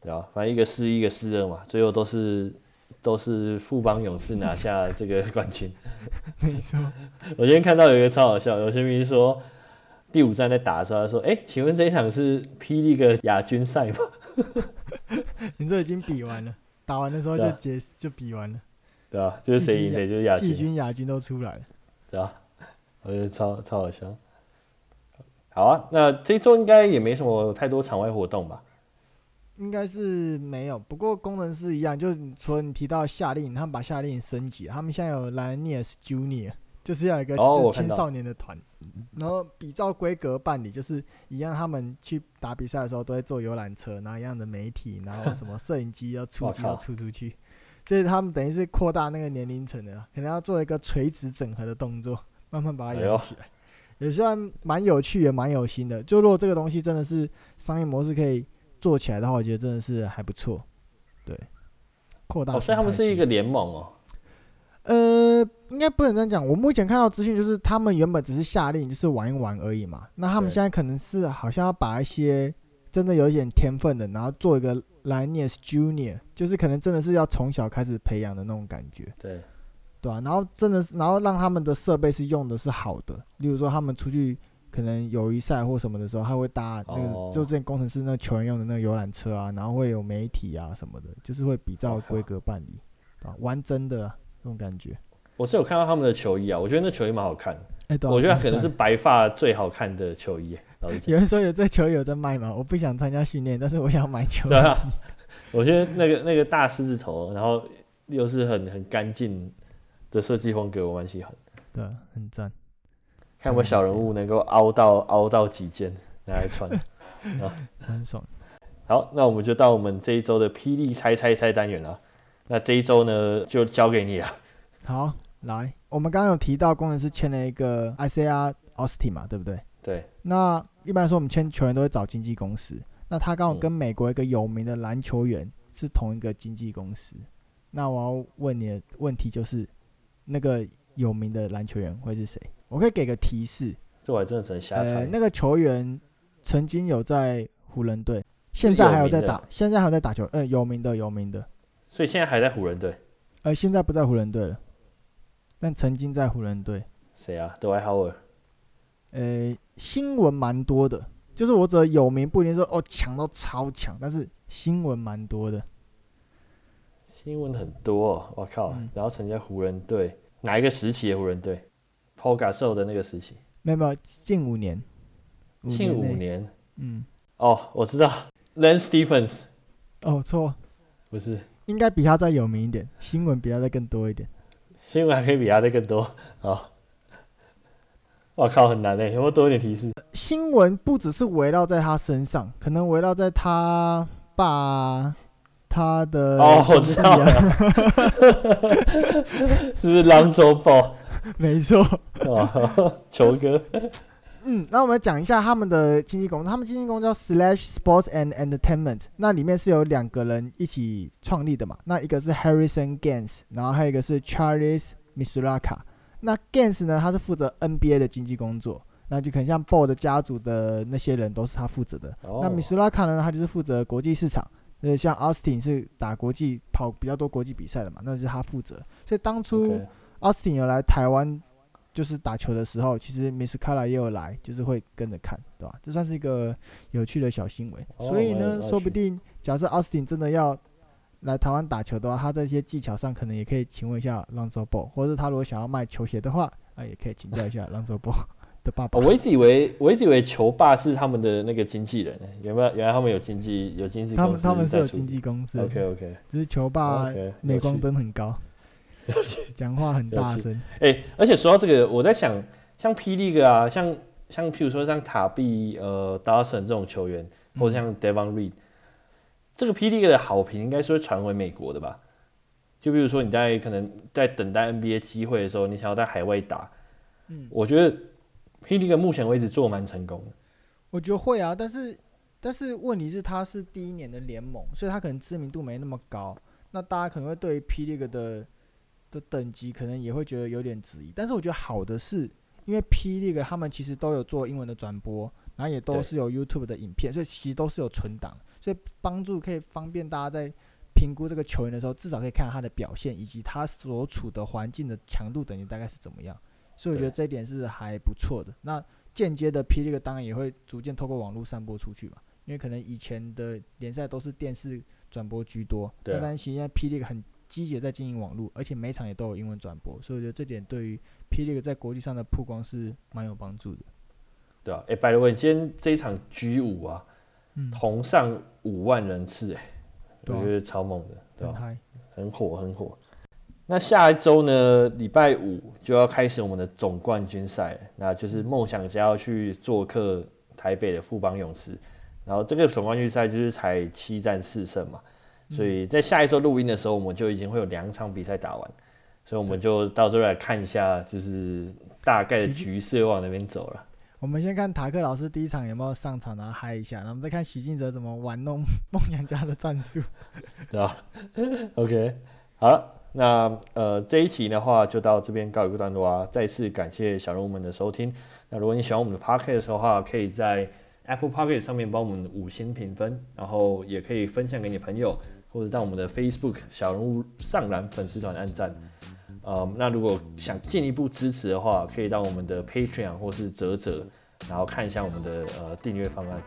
S1: 对啊，反正一个四一，一个四二嘛，最后都是都是富邦勇士拿下这个冠军。
S2: 没错，
S1: 我今天看到有一个超好笑，有些迷说。第五战在打的时候，他说：“哎、欸，请问这一场是霹雳个亚军赛吗？”
S2: 你这已经比完了，打完的时候就结、啊、就比完了。
S1: 对啊，就是谁赢谁就是亚军。
S2: 季军、亚军都出来了。
S1: 对啊，我觉得超超好笑。好啊，那这周应该也没什么太多场外活动吧？
S2: 应该是没有，不过功能是一样，就是除了你提到夏令营，他们把夏令营升级，他们现在有 Lioneers Junior。就是要一个就是青少年的团，哦、然后比照规格办理，就是一样，他们去打比赛的时候都会坐游览车，然后一样的媒体，然后什么 摄影机要出机要出出去，所以他们等于是扩大那个年龄层的，可能要做一个垂直整合的动作，慢慢把它养起来，哎、也算蛮有趣也蛮有心的。就如果这个东西真的是商业模式可以做起来的话，我觉得真的是还不错。对，扩大，
S1: 所以他们是一个联盟哦。
S2: 呃，应该不能这样讲。我目前看到资讯就是，他们原本只是下令，就是玩一玩而已嘛。那他们现在可能是好像要把一些真的有一点天分的，然后做一个 Lioneers Junior，就是可能真的是要从小开始培养的那种感觉。
S1: 对，
S2: 对啊，然后真的是，然后让他们的设备是用的是好的。例如说，他们出去可能友谊赛或什么的时候，他会搭那个，就之前工程师那个球员用的那个游览车啊，然后会有媒体啊什么的，就是会比照规格办理，啊，玩真的。这种感觉，
S1: 我是有看到他们的球衣啊，我觉得那球衣蛮好看的。
S2: 哎、欸，
S1: 我觉得可能是白发最好看的球衣。
S2: 有人说有这球衣有在卖吗？我不想参加训练，但是我想买球衣。
S1: 对啊，我觉得那个那个大狮子头，然后又是很很干净的设计风格，我蛮喜欢。
S2: 对，很赞。
S1: 看我小人物能够凹到凹到几件拿来穿 啊，
S2: 很爽。
S1: 好，那我们就到我们这一周的霹雳猜猜猜单元了。那这一周呢，就交给你了。
S2: 好，来，我们刚刚有提到工程师签了一个 Isaiah Austin 嘛，对不对？
S1: 对。
S2: 那一般来说，我们签球员都会找经纪公司。那他刚好跟美国一个有名的篮球员是同一个经纪公司。那我要问你的问题就是，那个有名的篮球员会是谁？我可以给个提示。
S1: 这我还真的只能瞎猜。
S2: 呃，那个球员曾经有在湖人队，现在还有在打，现在还有在打球。呃，有名的，有名的。
S1: 所以现在还在湖人队，
S2: 呃，现在不在湖人队了，但曾经在湖人队。
S1: 谁啊？Dwight Howard。
S2: 呃，新闻蛮多的，就是我指有名不一定说哦强到超强，但是新闻蛮多的。
S1: 新闻很多、哦，我靠！嗯、然后曾经在湖人队哪一个时期的湖人队？Pau Gasol 的那个时期？
S2: 没有没有，近五年。
S1: 近五年。
S2: 嗯。
S1: 哦，我知道，Lance Stephens。
S2: 哦，错，
S1: 不是。
S2: 应该比他再有名一点，新闻比他再更多一点。
S1: 新闻还可以比他再更多啊！我靠，很难诶，有没有多一点提示？
S2: 新闻不只是围绕在他身上，可能围绕在他爸他的
S1: 哦，我知道了，是不是 Lonzo Ball？
S2: 没错，
S1: 哦，球哥。
S2: 嗯，那我们讲一下他们的经纪公司，他们经纪公司叫 Slash Sports and Entertainment，那里面是有两个人一起创立的嘛，那一个是 Harrison Gaines，然后还有一个是 Charles Misuraka。那 Gaines 呢，他是负责 NBA 的经纪工作，那就可能像 Ball 的家族的那些人都是他负责的。Oh. 那 Misuraka 呢，他就是负责国际市场，呃，像 Austin 是打国际跑比较多国际比赛的嘛，那就是他负责。所以当初 Austin 有来台湾。就是打球的时候，其实 Miscala 也有来，就是会跟着看，对吧？这算是一个有趣的小新闻。哦、所以呢，说不定假设 Austin 真的要来台湾打球的话，他在一些技巧上可能也可以请问一下 Lonzo Ball，或者他如果想要卖球鞋的话，啊，也可以请教一下 Lonzo Ball 的爸爸。
S1: 我一直以为，我一直以为球爸是他们的那个经纪人，有没有？原来他们有经纪，有经纪公司。
S2: 他们他们是有经纪公司。
S1: OK OK。
S2: 只是球爸镁光灯很高。讲话很大声，
S1: 哎、欸，而且说到这个，我在想，像 P League 啊，像像譬如说像塔比、呃 Dawson 这种球员，或者像 Devon Reed，、嗯、这个 P League 的好评应该是会传回美国的吧？就比如说你在可能在等待 NBA 机会的时候，你想要在海外打，嗯，我觉得 P League 目前为止做蛮成功的。
S2: 我觉得会啊，但是但是问题是他是第一年的联盟，所以他可能知名度没那么高，那大家可能会对 P League 的。的等级可能也会觉得有点质疑，但是我觉得好的是，因为 P League 他们其实都有做英文的转播，然后也都是有 YouTube 的影片，所以其实都是有存档，所以帮助可以方便大家在评估这个球员的时候，至少可以看到他的表现以及他所处的环境的强度等级大概是怎么样，所以我觉得这一点是还不错的。那间接的 P League 当然也会逐渐透过网络散播出去嘛，因为可能以前的联赛都是电视转播居多，对，但是现在 P League 很积极在经营网络，而且每场也都有英文转播，所以我觉得这点对于 P League 在国际上的曝光是蛮有帮助的。
S1: 对啊，哎、欸，by the way，今天这一场 G 五啊，嗯、同上五万人次，哎、啊，我觉得超猛的，对吧、啊？很火，很火。那下一周呢，礼拜五就要开始我们的总冠军赛，那就是梦想家要去做客台北的富邦勇士，然后这个总冠军赛就是才七战四胜嘛。所以在下一周录音的时候，我们就已经会有两场比赛打完，所以我们就到时候来看一下，就是大概的局势往那边走了。
S2: 我们先看塔克老师第一场有没有上场，然后嗨一下，然后我们再看许晋哲怎么玩弄梦想家的战术，
S1: 对吧？OK，好了，那呃这一期的话就到这边告一个段落啊。再次感谢小人物们的收听。那如果你喜欢我们的 Podcast 的话，可以在 Apple Podcast 上面帮我们五星评分，然后也可以分享给你朋友。或者到我们的 Facebook 小人物上篮粉丝团按赞，呃，那如果想进一步支持的话，可以到我们的 Patreon 或是泽泽，然后看一下我们的呃订阅方案。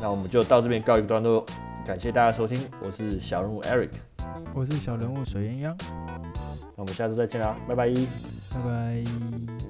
S1: 那我们就到这边告一个段落，感谢大家收听，我是小人物 Eric，
S2: 我是小人物水鸳鸯，
S1: 那我们下次再见啦，拜拜，
S2: 拜拜。